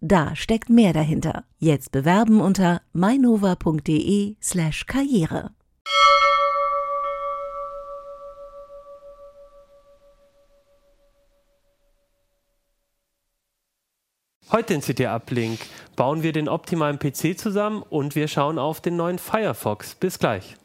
Da steckt mehr dahinter. Jetzt bewerben unter mainova.de/karriere. Heute in CT Uplink bauen wir den optimalen PC zusammen und wir schauen auf den neuen Firefox. Bis gleich.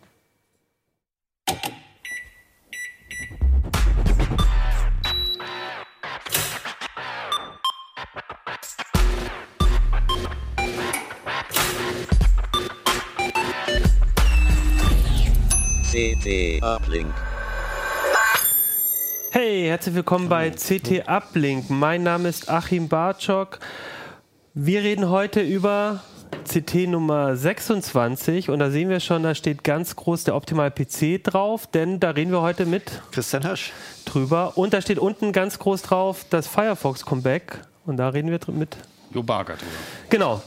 CT Uplink. Hey, herzlich willkommen bei CT Uplink. Mein Name ist Achim Bartschok. Wir reden heute über CT Nummer 26 und da sehen wir schon, da steht ganz groß der Optimal PC drauf, denn da reden wir heute mit Christian Hirsch drüber und da steht unten ganz groß drauf das Firefox Comeback und da reden wir mit Jo Barger drüber. Genau.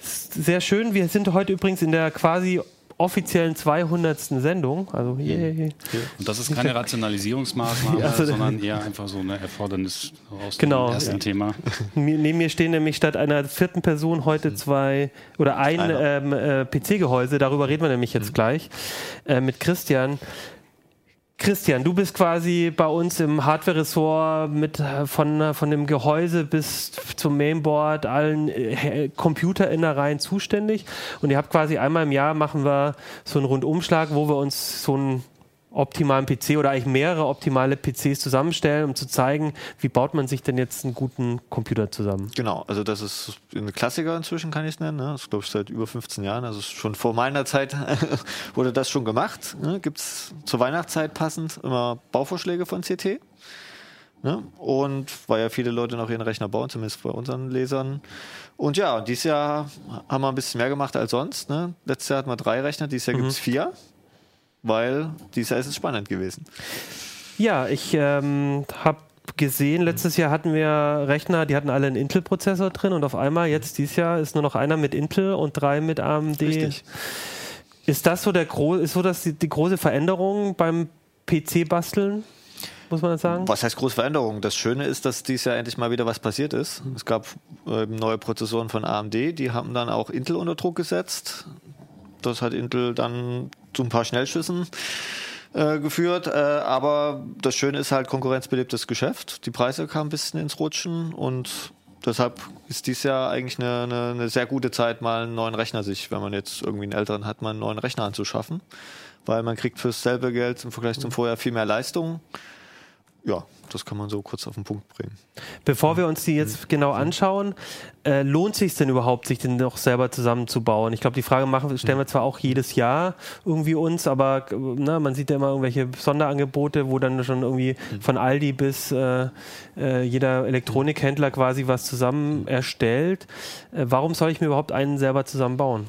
Sehr schön. Wir sind heute übrigens in der quasi offiziellen 200. Sendung. Also yay. Und das ist keine Rationalisierungsmaßnahme, Also- sondern eher einfach so eine Erfordernis aus Genau, dem ersten ja. Thema. Neben mir stehen nämlich statt einer vierten Person heute zwei oder ein ähm, äh, PC-Gehäuse. Darüber reden wir nämlich jetzt gleich äh, mit Christian. Christian, du bist quasi bei uns im Hardware-Ressort mit äh, von, äh, von dem Gehäuse bis zum Mainboard, allen äh, Computerinnereien zuständig. Und ihr habt quasi einmal im Jahr machen wir so einen Rundumschlag, wo wir uns so einen optimalen PC oder eigentlich mehrere optimale PCs zusammenstellen, um zu zeigen, wie baut man sich denn jetzt einen guten Computer zusammen. Genau, also das ist ein Klassiker inzwischen, kann ich es nennen. Ne? Das ist, glaube ich, seit über 15 Jahren. Also schon vor meiner Zeit wurde das schon gemacht. Ne? Gibt es zur Weihnachtszeit passend immer Bauvorschläge von CT. Ne? Und weil ja viele Leute noch ihren Rechner bauen, zumindest bei unseren Lesern. Und ja, dieses Jahr haben wir ein bisschen mehr gemacht als sonst. Ne? Letztes Jahr hatten wir drei Rechner, dieses Jahr gibt es vier. Weil dieses Jahr ist es spannend gewesen. Ja, ich ähm, habe gesehen, letztes Jahr hatten wir Rechner, die hatten alle einen Intel-Prozessor drin und auf einmal jetzt dieses Jahr ist nur noch einer mit Intel und drei mit AMD. Richtig. Ist das so der gro ist so das die, die große Veränderung beim PC-Basteln? Muss man das sagen? Was heißt große Veränderung? Das Schöne ist, dass dieses Jahr endlich mal wieder was passiert ist. Es gab ähm, neue Prozessoren von AMD, die haben dann auch Intel unter Druck gesetzt. Das hat Intel dann zu ein paar Schnellschüssen äh, geführt. Äh, aber das Schöne ist halt konkurrenzbelebtes Geschäft. Die Preise kamen ein bisschen ins Rutschen und deshalb ist dies Jahr eigentlich eine, eine, eine sehr gute Zeit, mal einen neuen Rechner sich, wenn man jetzt irgendwie einen älteren hat, mal einen neuen Rechner anzuschaffen. Weil man kriegt fürs selbe Geld im Vergleich zum Vorjahr viel mehr Leistung. Ja, das kann man so kurz auf den Punkt bringen. Bevor wir uns die jetzt genau anschauen, äh, lohnt sich denn überhaupt, sich den doch selber zusammenzubauen? Ich glaube, die Frage machen, stellen wir zwar auch jedes Jahr irgendwie uns, aber äh, ne, man sieht ja immer irgendwelche Sonderangebote, wo dann schon irgendwie von Aldi bis äh, äh, jeder Elektronikhändler quasi was zusammen erstellt. Äh, warum soll ich mir überhaupt einen selber zusammenbauen?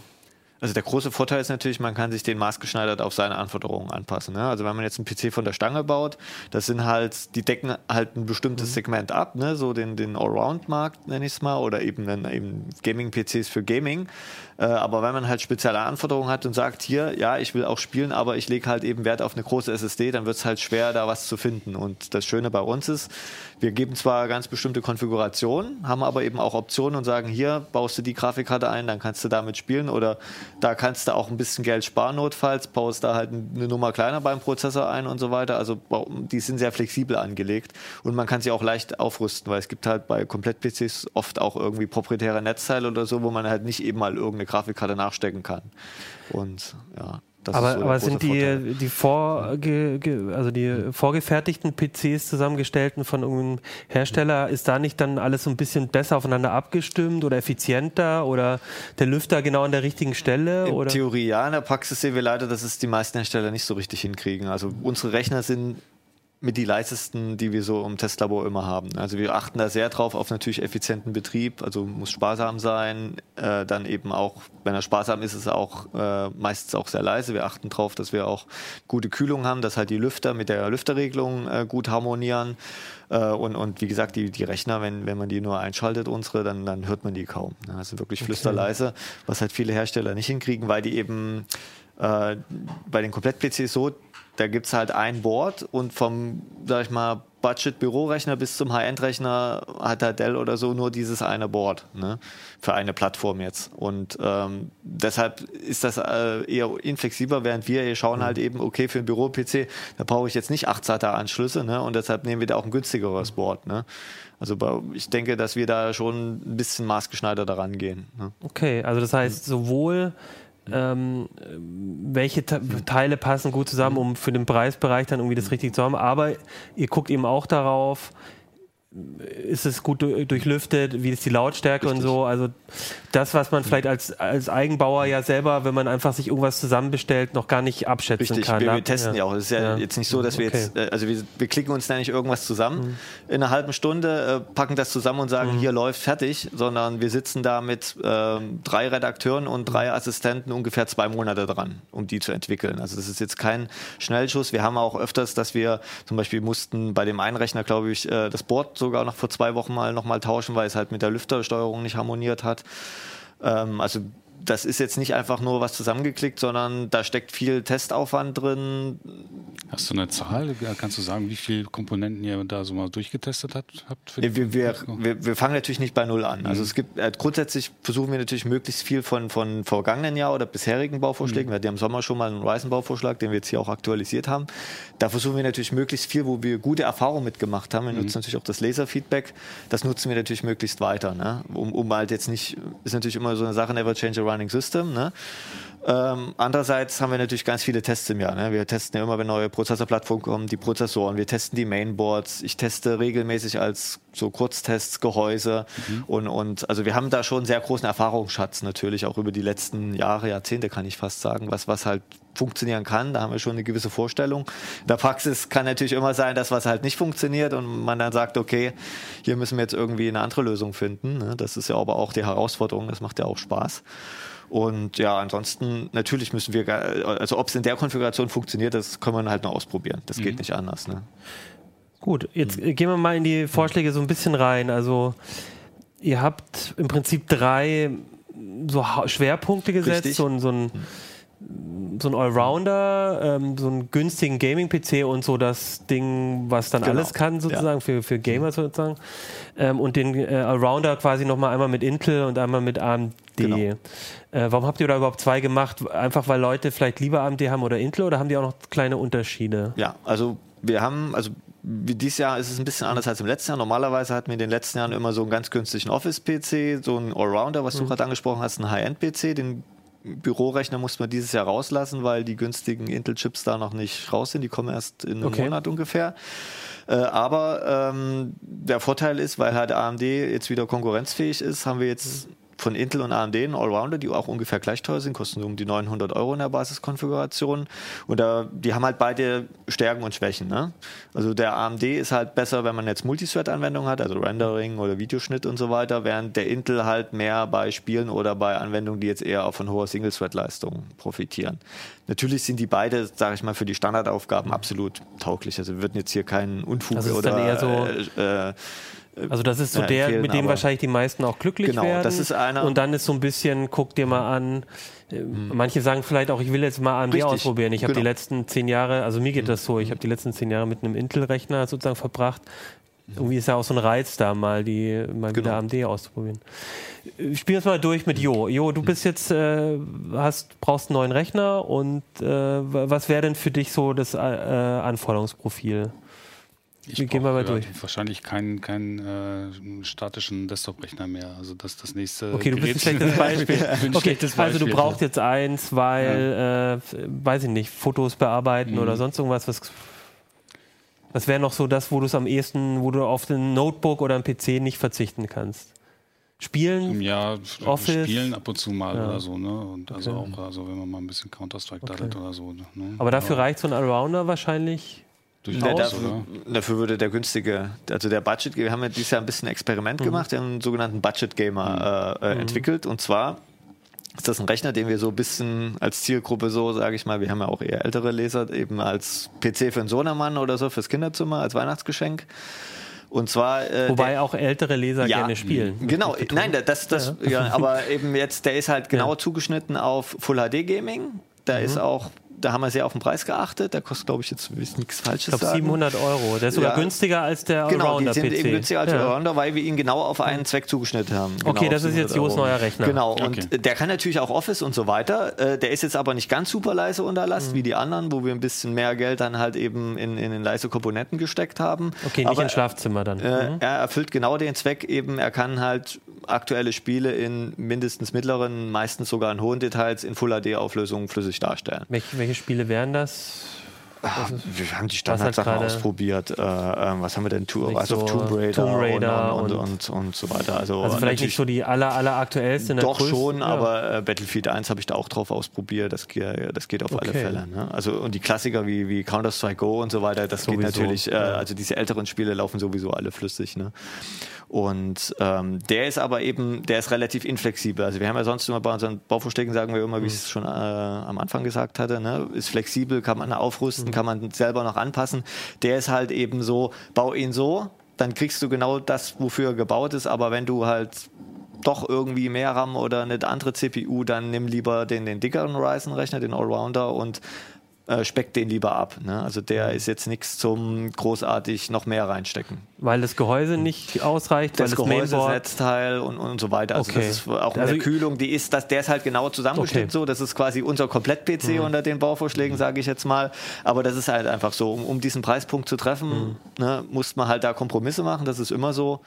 Also der große Vorteil ist natürlich, man kann sich den maßgeschneidert auf seine Anforderungen anpassen. Ne? Also wenn man jetzt einen PC von der Stange baut, das sind halt, die decken halt ein bestimmtes Segment ab, ne? so den, den Allround-Markt nenne ich es mal, oder eben, dann eben Gaming-PCs für Gaming. Äh, aber wenn man halt spezielle Anforderungen hat und sagt, hier, ja, ich will auch spielen, aber ich lege halt eben Wert auf eine große SSD, dann wird es halt schwer, da was zu finden. Und das Schöne bei uns ist, wir geben zwar ganz bestimmte Konfigurationen, haben aber eben auch Optionen und sagen, hier baust du die Grafikkarte ein, dann kannst du damit spielen oder da kannst du auch ein bisschen Geld sparen notfalls, baust da halt eine Nummer kleiner beim Prozessor ein und so weiter. Also die sind sehr flexibel angelegt und man kann sie auch leicht aufrüsten, weil es gibt halt bei Komplett-PCs oft auch irgendwie proprietäre Netzteile oder so, wo man halt nicht eben mal irgendeine Grafikkarte nachstecken kann. Und ja, das aber so aber sind die, Vorteil. die, vorge, ge- also die vorgefertigten PCs zusammengestellten von irgendeinem Hersteller, ist da nicht dann alles so ein bisschen besser aufeinander abgestimmt oder effizienter oder der Lüfter genau an der richtigen Stelle? In oder? Theorie ja, in der Praxis sehen wir leider, dass es die meisten Hersteller nicht so richtig hinkriegen. Also unsere Rechner sind mit die leisesten, die wir so im Testlabor immer haben. Also wir achten da sehr drauf auf natürlich effizienten Betrieb, also muss sparsam sein, äh, dann eben auch, wenn er sparsam ist, ist er auch äh, meistens auch sehr leise. Wir achten darauf, dass wir auch gute Kühlung haben, dass halt die Lüfter mit der Lüfterregelung äh, gut harmonieren. Äh, und, und wie gesagt, die, die Rechner, wenn, wenn man die nur einschaltet, unsere, dann, dann hört man die kaum. Also wirklich flüsterleise, was halt viele Hersteller nicht hinkriegen, weil die eben äh, bei den Komplett-PCs so da gibt es halt ein Board und vom, sag ich mal, Budget-Bürorechner bis zum High-End-Rechner hat der Dell oder so nur dieses eine Board ne, für eine Plattform jetzt. Und ähm, deshalb ist das äh, eher inflexibler, während wir hier schauen halt eben, okay, für ein Büro-PC, da brauche ich jetzt nicht 8 SATA-Anschlüsse ne, und deshalb nehmen wir da auch ein günstigeres Board. Ne. Also ich denke, dass wir da schon ein bisschen maßgeschneidert daran gehen. Ne. Okay, also das heißt sowohl ähm, welche Teile passen gut zusammen, um für den Preisbereich dann irgendwie das richtig zu haben. Aber ihr guckt eben auch darauf, ist es gut durchlüftet, wie ist die Lautstärke Richtig. und so. Also das, was man vielleicht als, als Eigenbauer ja selber, wenn man einfach sich irgendwas zusammenbestellt, noch gar nicht abschätzen Richtig. kann. Wir, wir ne? testen ja. ja auch. Es ist ja, ja, jetzt nicht so, dass wir okay. jetzt, äh, also wir, wir klicken uns da nicht irgendwas zusammen mhm. in einer halben Stunde, äh, packen das zusammen und sagen, mhm. hier läuft fertig, sondern wir sitzen da mit äh, drei Redakteuren und drei mhm. Assistenten ungefähr zwei Monate dran, um die zu entwickeln. Also das ist jetzt kein Schnellschuss. Wir haben auch öfters, dass wir zum Beispiel mussten bei dem Einrechner, glaube ich, äh, das Board sogar noch vor zwei Wochen mal nochmal tauschen, weil es halt mit der Lüftersteuerung nicht harmoniert hat. Ähm, also das ist jetzt nicht einfach nur was zusammengeklickt, sondern da steckt viel Testaufwand drin. Hast du eine Zahl? Kannst du sagen, wie viele Komponenten ihr da so mal durchgetestet habt? wir, wir, wir, wir, fangen natürlich nicht bei Null an. Also mhm. Also es gibt äh, grundsätzlich versuchen wir natürlich möglichst viel von, von vergangenen Jahr oder bisherigen Bauvorschlägen. Mhm. Wir hatten im Sommer schon mal einen Ryzen-Bauvorschlag, den wir jetzt hier auch aktualisiert haben. Da versuchen wir natürlich möglichst viel, wo wir gute Erfahrungen mitgemacht haben. Wir mhm. nutzen natürlich auch das Laserfeedback. Das nutzen wir natürlich möglichst weiter. Ne? Um, um halt jetzt nicht, ist natürlich immer so eine Sache, never change a Running System. Ne? Ähm, andererseits haben wir natürlich ganz viele Tests im Jahr. Ne? Wir testen ja immer, wenn neue Prozessorplattformen kommen, die Prozessoren. Wir testen die Mainboards. Ich teste regelmäßig als so Kurztests Gehäuse. Mhm. Und, und also wir haben da schon einen sehr großen Erfahrungsschatz natürlich, auch über die letzten Jahre, Jahrzehnte kann ich fast sagen, was, was halt funktionieren kann. Da haben wir schon eine gewisse Vorstellung. In der Praxis kann natürlich immer sein, dass was halt nicht funktioniert und man dann sagt, okay, hier müssen wir jetzt irgendwie eine andere Lösung finden. Ne? Das ist ja aber auch die Herausforderung, das macht ja auch Spaß. Und ja, ansonsten natürlich müssen wir, also ob es in der Konfiguration funktioniert, das kann man halt nur ausprobieren. Das mhm. geht nicht anders. Ne? Gut, jetzt mhm. gehen wir mal in die Vorschläge so ein bisschen rein. Also ihr habt im Prinzip drei so Schwerpunkte gesetzt, so, so ein mhm so ein Allrounder, ähm, so einen günstigen Gaming-PC und so das Ding, was dann genau. alles kann, sozusagen, ja. für, für Gamer sozusagen. Ähm, und den äh, Allrounder quasi nochmal einmal mit Intel und einmal mit AMD. Genau. Äh, warum habt ihr da überhaupt zwei gemacht? Einfach weil Leute vielleicht lieber AMD haben oder Intel oder haben die auch noch kleine Unterschiede? Ja, also wir haben, also dieses Jahr ist es ein bisschen anders als im letzten Jahr. Normalerweise hatten wir in den letzten Jahren immer so einen ganz günstigen Office-PC, so einen Allrounder, was du mhm. gerade angesprochen hast, einen High-End-PC, den Bürorechner musste man dieses Jahr rauslassen, weil die günstigen Intel-Chips da noch nicht raus sind. Die kommen erst in einem okay. Monat ungefähr. Äh, aber ähm, der Vorteil ist, weil halt AMD jetzt wieder konkurrenzfähig ist, haben wir jetzt von Intel und AMD einen Allrounder, die auch ungefähr gleich teuer sind, kosten um die 900 Euro in der Basiskonfiguration. Und da, die haben halt beide Stärken und Schwächen. Ne? Also der AMD ist halt besser, wenn man jetzt Multithread-Anwendungen hat, also Rendering oder Videoschnitt und so weiter, während der Intel halt mehr bei Spielen oder bei Anwendungen, die jetzt eher auch von hoher Single-Thread-Leistung profitieren. Natürlich sind die beide, sage ich mal, für die Standardaufgaben absolut tauglich. Also wir würden jetzt hier keinen Unfug also oder so äh, äh, also das ist so ja, der, mit dem wahrscheinlich die meisten auch glücklich genau, werden. Das ist einer. Und dann ist so ein bisschen, guck dir mal an, mhm. manche sagen vielleicht auch, ich will jetzt mal AMD Richtig, ausprobieren. Ich habe genau. die letzten zehn Jahre, also mir geht das so, ich habe die letzten zehn Jahre mit einem Intel-Rechner sozusagen verbracht. Irgendwie ist ja auch so ein Reiz da, mal die mal genau. wieder AMD auszuprobieren. Spiel es mal durch mit Jo. Jo, du bist jetzt, äh, hast, brauchst einen neuen Rechner und äh, was wäre denn für dich so das äh, Anforderungsprofil? Ich Wir gehen wir mal durch. Wahrscheinlich keinen kein, äh, statischen Desktop-Rechner mehr. Also das das nächste. Okay, du bist ein schlechtes Beispiel. ein okay, schlechtes Beispiel. Also du brauchst jetzt eins, weil, ja. äh, weiß ich nicht, Fotos bearbeiten mhm. oder sonst irgendwas. Was, was wäre noch so das, wo du es am ehesten, wo du auf den Notebook oder am PC nicht verzichten kannst? Spielen? Ja, Office. spielen ab und zu mal ja. oder so, ne? Und also okay. auch, also wenn man mal ein bisschen Counter-Strike okay. da hat oder so. Ne? Aber dafür ja. reicht so ein Allrounder wahrscheinlich Durchaus, dafür, dafür, würde der günstige, also der Budget, wir haben ja dieses Jahr ein bisschen ein Experiment mhm. gemacht, wir haben einen sogenannten Budget Gamer äh, äh, mhm. entwickelt und zwar ist das ein Rechner, den wir so ein bisschen als Zielgruppe so, sage ich mal, wir haben ja auch eher ältere Leser, eben als PC für einen Sohnemann oder so fürs Kinderzimmer als Weihnachtsgeschenk. Und zwar. Äh, Wobei der, auch ältere Leser ja, gerne spielen. Genau, nein, das, das, ja. ja. aber eben jetzt, der ist halt genau ja. zugeschnitten auf Full HD Gaming. Da mhm. ist auch da haben wir sehr auf den Preis geachtet. Der kostet, glaube ich, jetzt nichts Falsches ich glaube 700 Euro. Der ist sogar ja. günstiger als der Allrounder Genau, die sind PC. eben günstiger als ja. der Allrounder, weil wir ihn genau auf einen Zweck zugeschnitten haben. Genau okay, das ist jetzt Jos neuer Rechner. Genau, und okay. der kann natürlich auch Office und so weiter. Äh, der ist jetzt aber nicht ganz super leise unter Last mhm. wie die anderen, wo wir ein bisschen mehr Geld dann halt eben in, in den leise Komponenten gesteckt haben. Okay, nicht aber, ins Schlafzimmer dann. Äh, mhm. Er erfüllt genau den Zweck eben, er kann halt aktuelle Spiele in mindestens mittleren, meistens sogar in hohen Details in Full HD-Auflösung flüssig darstellen. Welche, welche Spiele wären das? Ach, wir haben die Standardsachen ausprobiert. Äh, äh, was haben wir denn? Tu also so Tomb Raider, Tomb Raider und, und, und, und, so weiter. Also, also vielleicht nicht so die aller, aller aktuellste. Doch schon, ja. aber äh, Battlefield 1 habe ich da auch drauf ausprobiert. Das, das geht auf okay. alle Fälle. Ne? Also und die Klassiker wie, wie Counter-Strike Go und so weiter, das sowieso. geht natürlich. Äh, also diese älteren Spiele laufen sowieso alle flüssig. Ne? Und ähm, der ist aber eben, der ist relativ inflexibel. Also wir haben ja sonst immer bei unseren Bauvorschlägen, sagen wir immer, wie ich es schon äh, am Anfang gesagt hatte, ne? ist flexibel, kann man aufrüsten, mhm. kann man selber noch anpassen. Der ist halt eben so, bau ihn so, dann kriegst du genau das, wofür er gebaut ist, aber wenn du halt doch irgendwie mehr RAM oder eine andere CPU, dann nimm lieber den, den dickeren Ryzen-Rechner, den Allrounder und äh, speckt den lieber ab. Ne? Also der ist jetzt nichts zum großartig noch mehr reinstecken. Weil das Gehäuse nicht ausreicht, das, das Gehäuse, Mainboard Netzteil und, und so weiter. Also okay. das ist auch also, der Kühlung, die ist, das, der ist halt genau zusammengestellt okay. so. Das ist quasi unser Komplett-PC mhm. unter den Bauvorschlägen, mhm. sage ich jetzt mal. Aber das ist halt einfach so, um, um diesen Preispunkt zu treffen, mhm. ne, muss man halt da Kompromisse machen. Das ist immer so.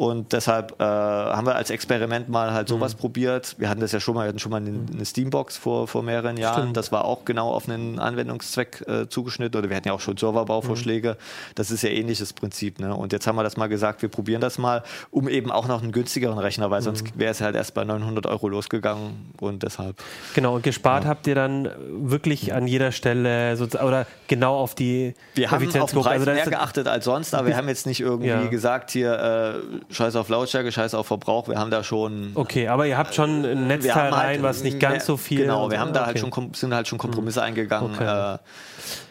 Und deshalb äh, haben wir als Experiment mal halt sowas mhm. probiert. Wir hatten das ja schon mal, wir hatten schon mal eine, mhm. eine Steambox vor, vor mehreren Jahren. Stimmt. Das war auch genau auf einen Anwendungszweck äh, zugeschnitten. Oder wir hatten ja auch schon Serverbauvorschläge. Mhm. Das ist ja ähnliches Prinzip. Ne? Und jetzt haben wir das mal gesagt, wir probieren das mal, um eben auch noch einen günstigeren Rechner, weil mhm. sonst wäre es halt erst bei 900 Euro losgegangen. Und deshalb. Genau, und gespart ja. habt ihr dann wirklich an jeder Stelle oder genau auf die Wir haben auf den Preis also mehr geachtet als sonst, aber wir haben jetzt nicht irgendwie ja. gesagt, hier äh, scheiß auf Lautstärke, scheiß auf Verbrauch. Wir haben da schon. Okay, aber ihr habt schon ein Netzteil halt, rein, was nicht ganz so viel. Genau, wir haben da halt okay. halt schon, sind halt schon Kompromisse mhm. eingegangen. Okay. Äh,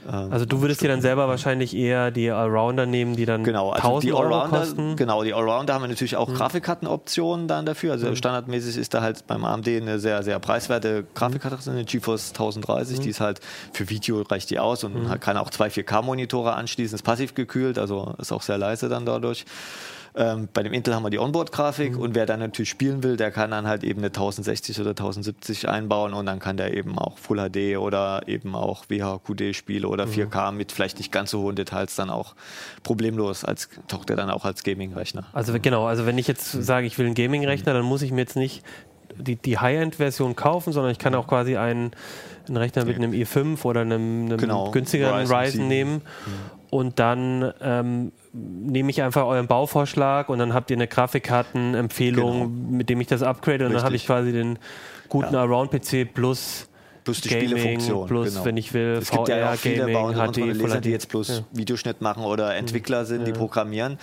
ähm, also du würdest dir dann selber wahrscheinlich eher die Allrounder nehmen, die dann genau, also die Allrounder, Euro kosten. Genau, die Allrounder haben wir natürlich auch mhm. Grafikkartenoptionen dann dafür. Also mhm. standardmäßig ist da halt beim AMD eine sehr, sehr preiswerte Grafikkarte, mhm. eine GeForce 1030, mhm. die ist halt für Video reicht die aus und mhm. kann auch zwei 4K-Monitore anschließen, ist passiv gekühlt, also ist auch sehr leise dann dadurch. Ähm, bei dem Intel haben wir die Onboard-Grafik mhm. und wer dann natürlich spielen will, der kann dann halt eben eine 1060 oder 1070 einbauen und dann kann der eben auch Full HD oder eben auch WHQD-Spiele oder mhm. 4K mit vielleicht nicht ganz so hohen Details dann auch problemlos als taugt er dann auch als Gaming-Rechner. Also genau, also wenn ich jetzt sage, ich will einen Gaming-Rechner, dann muss ich mir jetzt nicht die, die High-End-Version kaufen, sondern ich kann auch quasi einen, einen Rechner mit einem i5 oder einem, einem genau, günstigeren Ryzen, Ryzen nehmen mhm. und dann ähm, nehme ich einfach euren Bauvorschlag und dann habt ihr eine Grafikkartenempfehlung, genau. mit dem ich das upgrade und dann habe ich quasi den guten ja. Around-PC plus plus die Gaming, Spielefunktion. Plus, genau. wenn ich will, es VR, gibt ja auch viele Gaming, HD, Leser, die jetzt bloß ja. Videoschnitt machen oder Entwickler sind, ja. die programmieren.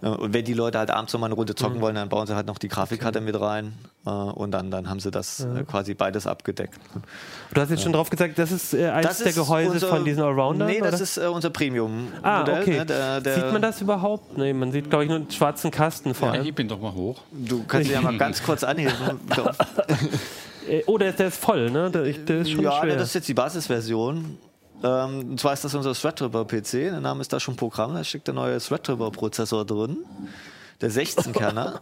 Mhm. Und wenn die Leute halt abends nochmal eine Runde zocken mhm. wollen, dann bauen sie halt noch die Grafikkarte okay. mit rein äh, und dann, dann haben sie das ja. Äh, quasi beides abgedeckt. Du hast jetzt schon drauf gesagt, das ist äh, eines das der Gehäuse unser, von diesen Allroundern? Nee, das oder? ist äh, unser Premium. Ah, okay. Ne, der, der sieht man das überhaupt? Nee, man sieht, glaube ich, nur einen schwarzen Kasten vor allem. Ja, ich bin doch mal hoch. Du kannst ihn ja mal ganz kurz anheben. Äh, oh, der, der, ist voll, ne? Der, der ist schon ja, schwer. das ist jetzt die Basisversion. Ähm, und zwar ist das unser Threadripper-PC. Der Name ist da schon Programm. Da steckt der neue Threadripper-Prozessor drin. Der 16-Kerner.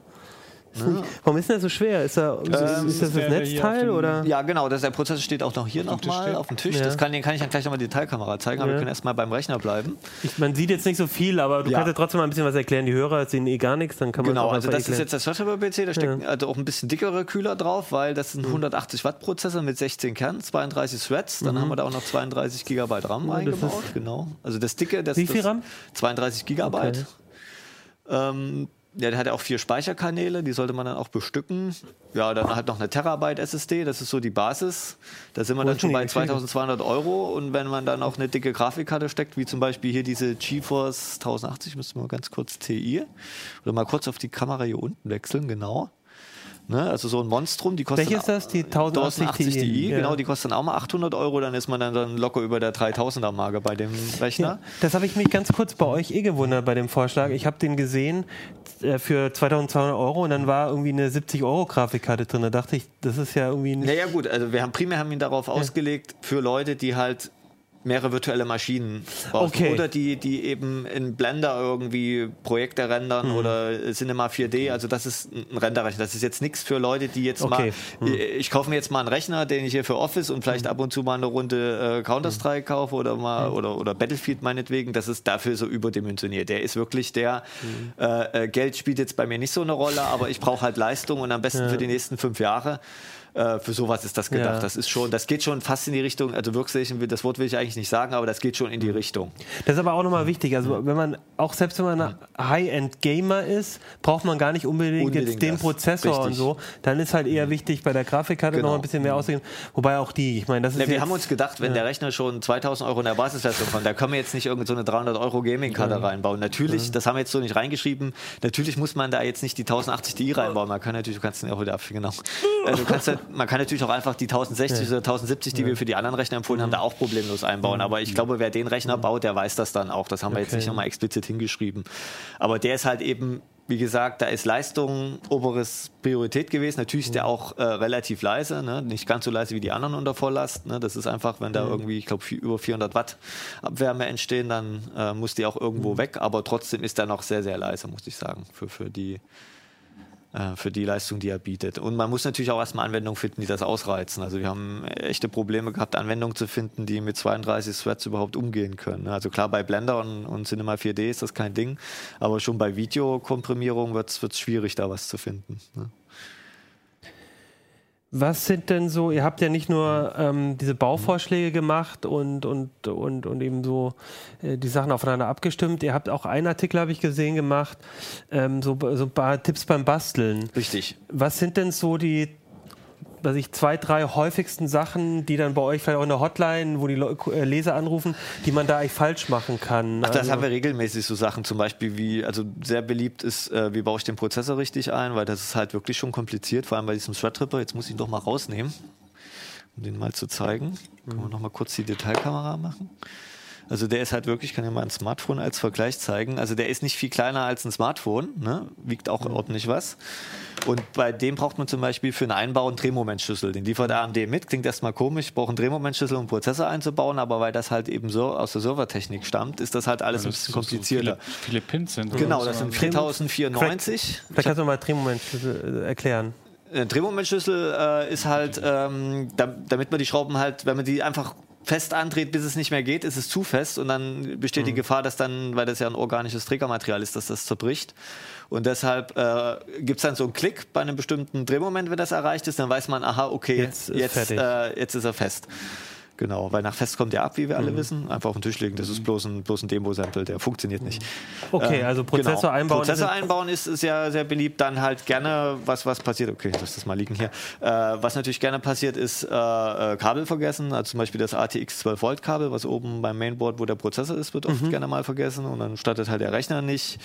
Ja. Warum ist denn der so schwer? Ist, er, ähm, ist das das Netzteil? Oder? Ja, genau. Das, der Prozessor steht auch noch hier nochmal auf dem Tisch. Ja. Das kann, den kann ich dann gleich nochmal die Detailkamera zeigen, aber ja. wir können erstmal beim Rechner bleiben. Ich, man sieht jetzt nicht so viel, aber du kannst ja trotzdem mal ein bisschen was erklären. Die Hörer sehen eh gar nichts, dann kann man Genau, also das erklären. ist jetzt der Software-PC, da steckt also auch ein bisschen dickere Kühler drauf, weil das ist ein 180 mhm. Watt Prozessor mit 16 Kernen, 32 Threads. Dann mhm. haben wir da auch noch 32 Gigabyte RAM oh, eingebaut. Genau. Also das dicke, das, Wie viel RAM? 32 Gigabyte. Okay. Ähm, ja, der hat ja auch vier Speicherkanäle, die sollte man dann auch bestücken. Ja, dann halt noch eine Terabyte SSD, das ist so die Basis. Da sind wir dann schon bei 2200 Euro. Und wenn man dann auch eine dicke Grafikkarte steckt, wie zum Beispiel hier diese GeForce 1080, müssen wir mal ganz kurz TI oder mal kurz auf die Kamera hier unten wechseln, genau. Ne? Also so ein Monstrum, die kostet. Welches ist das? Die 1080, 1080 Ti? Ti ja. Genau, die kostet dann auch mal 800 Euro, dann ist man dann, dann locker über der 3000er Marke bei dem Rechner. Ja, das habe ich mich ganz kurz bei euch eh gewundert bei dem Vorschlag. Ich habe den gesehen äh, für 2200 Euro und dann war irgendwie eine 70 Euro Grafikkarte drin. Da dachte ich, das ist ja irgendwie nicht. Naja, gut, also wir haben primär haben ihn darauf ja. ausgelegt für Leute, die halt mehrere virtuelle Maschinen brauchen. Okay. Oder die, die eben in Blender irgendwie Projekte rendern mhm. oder Cinema 4D. Also das ist ein Renderrechner. Das ist jetzt nichts für Leute, die jetzt okay. mal, mhm. ich kaufe mir jetzt mal einen Rechner, den ich hier für Office und vielleicht mhm. ab und zu mal eine Runde äh, Counter-Strike kaufe oder mal mhm. oder, oder Battlefield meinetwegen. Das ist dafür so überdimensioniert. Der ist wirklich der, mhm. äh, äh, Geld spielt jetzt bei mir nicht so eine Rolle, aber ich brauche halt Leistung und am besten ja. für die nächsten fünf Jahre. Äh, für sowas ist das gedacht. Ja. Das ist schon, das geht schon fast in die Richtung, also Workstation, das Wort will ich eigentlich nicht sagen, aber das geht schon in die Richtung. Das ist aber auch nochmal wichtig. Also wenn man, auch selbst wenn man ein High-End-Gamer ist, braucht man gar nicht unbedingt, unbedingt jetzt den Prozessor Richtig. und so. Dann ist halt eher wichtig, bei der Grafikkarte genau. noch ein bisschen mehr auszugeben. Wobei auch die, ich meine, das ist. Ja, wir haben uns gedacht, wenn ja. der Rechner schon 2000 Euro in der Basisversion kommt, da können wir jetzt nicht irgendeine so 300 Euro Gaming-Karte reinbauen. Natürlich, das haben wir jetzt so nicht reingeschrieben, natürlich muss man da jetzt nicht die 1080 Ti reinbauen. Man kann natürlich, du kannst den auch wieder abfinden, genau. Äh, du kannst halt, man kann natürlich auch einfach die 1060 ja. oder 1070, die wir für die anderen Rechner empfohlen haben, da auch problemlos einbauen. Aber ich glaube, wer den Rechner baut, der weiß das dann auch. Das haben wir jetzt nicht nochmal explizit hingeschrieben. Aber der ist halt eben wie gesagt, da ist Leistung oberes Priorität gewesen. Natürlich ist der auch äh, relativ leise, ne? nicht ganz so leise wie die anderen unter Volllast. Ne? Das ist einfach, wenn da irgendwie, ich glaube, über 400 Watt Abwärme entstehen, dann äh, muss die auch irgendwo weg. Aber trotzdem ist er noch sehr, sehr leise, muss ich sagen, für, für die äh, für die Leistung, die er bietet. Und man muss natürlich auch erstmal Anwendungen finden, die das ausreizen. Also wir haben echte Probleme gehabt, Anwendungen zu finden, die mit 32 Threads überhaupt umgehen können. Also klar, bei Blender und, und Cinema 4D ist das kein Ding, aber schon bei Videokomprimierung wird es schwierig, da was zu finden. Ne? Was sind denn so, ihr habt ja nicht nur ähm, diese Bauvorschläge gemacht und, und, und, und eben so äh, die Sachen aufeinander abgestimmt, ihr habt auch einen Artikel, habe ich gesehen, gemacht, ähm, so, so ein paar Tipps beim Basteln. Richtig. Was sind denn so die was ich, zwei, drei häufigsten Sachen, die dann bei euch vielleicht auch in der Hotline, wo die äh, Leser anrufen, die man da eigentlich falsch machen kann? Ach, das also haben wir regelmäßig so Sachen, zum Beispiel wie, also sehr beliebt ist, äh, wie baue ich den Prozessor richtig ein, weil das ist halt wirklich schon kompliziert, vor allem bei diesem Threadripper. Jetzt muss ich ihn doch mal rausnehmen, um den mal zu zeigen. Mhm. Können wir noch mal kurz die Detailkamera machen? Also der ist halt wirklich, ich kann ja mal ein Smartphone als Vergleich zeigen. Also der ist nicht viel kleiner als ein Smartphone, ne? wiegt auch mhm. ordentlich was. Und bei dem braucht man zum Beispiel für einen Einbau einen Drehmomentschlüssel. Den liefert AMD mit. Klingt erstmal komisch, ich brauche einen Drehmomentschlüssel, um einen Prozessor einzubauen, aber weil das halt eben so aus der Servertechnik stammt, ist das halt alles ja, das ein bisschen komplizierter. So viele, viele, Pins sind. Genau, das sind 4094. Vielleicht kannst du mal Drehmomentschlüssel äh, erklären. Ein Drehmomentschlüssel äh, ist halt, ähm, damit man die Schrauben halt, wenn man die einfach fest andreht, bis es nicht mehr geht, ist es zu fest und dann besteht mhm. die Gefahr, dass dann, weil das ja ein organisches Trägermaterial ist, dass das zerbricht. Und deshalb äh, gibt es dann so einen Klick bei einem bestimmten Drehmoment, wenn das erreicht ist, dann weiß man, aha, okay, jetzt, jetzt, ist, äh, jetzt ist er fest. Genau, weil nach Fest kommt der ab, wie wir alle mhm. wissen. Einfach auf den Tisch legen, das ist bloß ein, bloß ein Demo-Sample, der funktioniert nicht. Okay, also Prozessor genau. einbauen. Prozessor einbauen ist sehr, sehr beliebt. Dann halt gerne, was, was passiert, okay, lass das mal liegen hier. Äh, was natürlich gerne passiert, ist äh, äh Kabel vergessen. Also zum Beispiel das ATX 12 Volt Kabel, was oben beim Mainboard, wo der Prozessor ist, wird oft mhm. gerne mal vergessen und dann startet halt der Rechner nicht.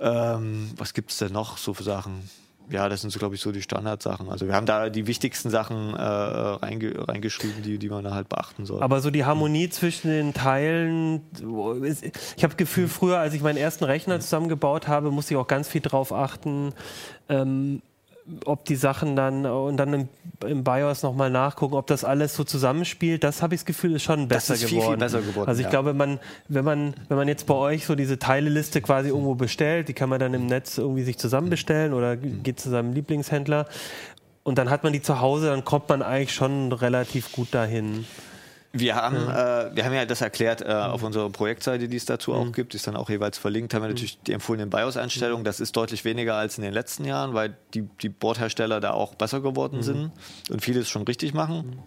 Ähm, was gibt es denn noch so für Sachen? Ja, das sind so, glaube ich, so die Standardsachen. Also wir haben da die wichtigsten Sachen äh, reinge reingeschrieben, die, die man da halt beachten soll. Aber so die Harmonie zwischen den Teilen, ich habe Gefühl, früher, als ich meinen ersten Rechner zusammengebaut habe, musste ich auch ganz viel drauf achten. Ähm, ob die Sachen dann und dann im, im BIOS nochmal nachgucken, ob das alles so zusammenspielt, das habe ich das Gefühl, ist schon besser das ist geworden. Viel, viel besser geworden. Also ich ja. glaube, man, wenn man, wenn man jetzt bei euch so diese Teileliste quasi irgendwo bestellt, die kann man dann im Netz irgendwie sich zusammenbestellen oder geht zu seinem Lieblingshändler und dann hat man die zu Hause, dann kommt man eigentlich schon relativ gut dahin. Wir haben, ja. Äh, wir haben ja das erklärt äh, auf unserer Projektseite, die es dazu mhm. auch gibt, die ist dann auch jeweils verlinkt, haben wir natürlich die empfohlenen BIOS-Einstellungen. Das ist deutlich weniger als in den letzten Jahren, weil die, die Bordhersteller da auch besser geworden mhm. sind und vieles schon richtig machen.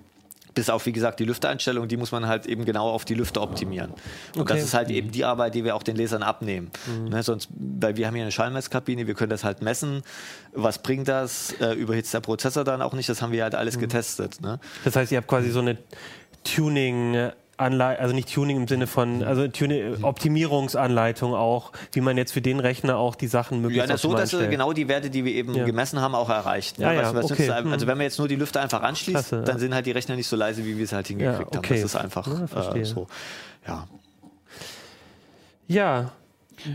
Bis auf, wie gesagt, die Lüftereinstellung, die muss man halt eben genau auf die Lüfter optimieren. Und Okay. das ist halt eben die Arbeit, die wir auch den Lesern abnehmen. Mhm. Ne, sonst, weil wir haben hier eine Schallmesskabine, wir können das halt messen. Was bringt das? Äh, überhitzt der Prozessor dann auch nicht? Das haben wir halt Mhm. alles getestet. Ne? Das heißt, ihr habt quasi so eine Tuning Anleitung, also nicht Tuning im Sinne von, also Tuning, Optimierungsanleitung auch, wie man jetzt für den Rechner auch die Sachen Ja, möglichst das so, dass wir stellt. genau die Werte, die wir eben Ja. gemessen haben, auch erreicht. Ja, ja, was, was okay. nützt- Hm. also wenn man jetzt nur die Lüfter einfach anschließt, Klasse, ja. dann sind halt die Rechner nicht so leise, wie wir es halt hingekriegt Ja, okay. haben. Das ist einfach Ja, äh, so. Ja. Ja,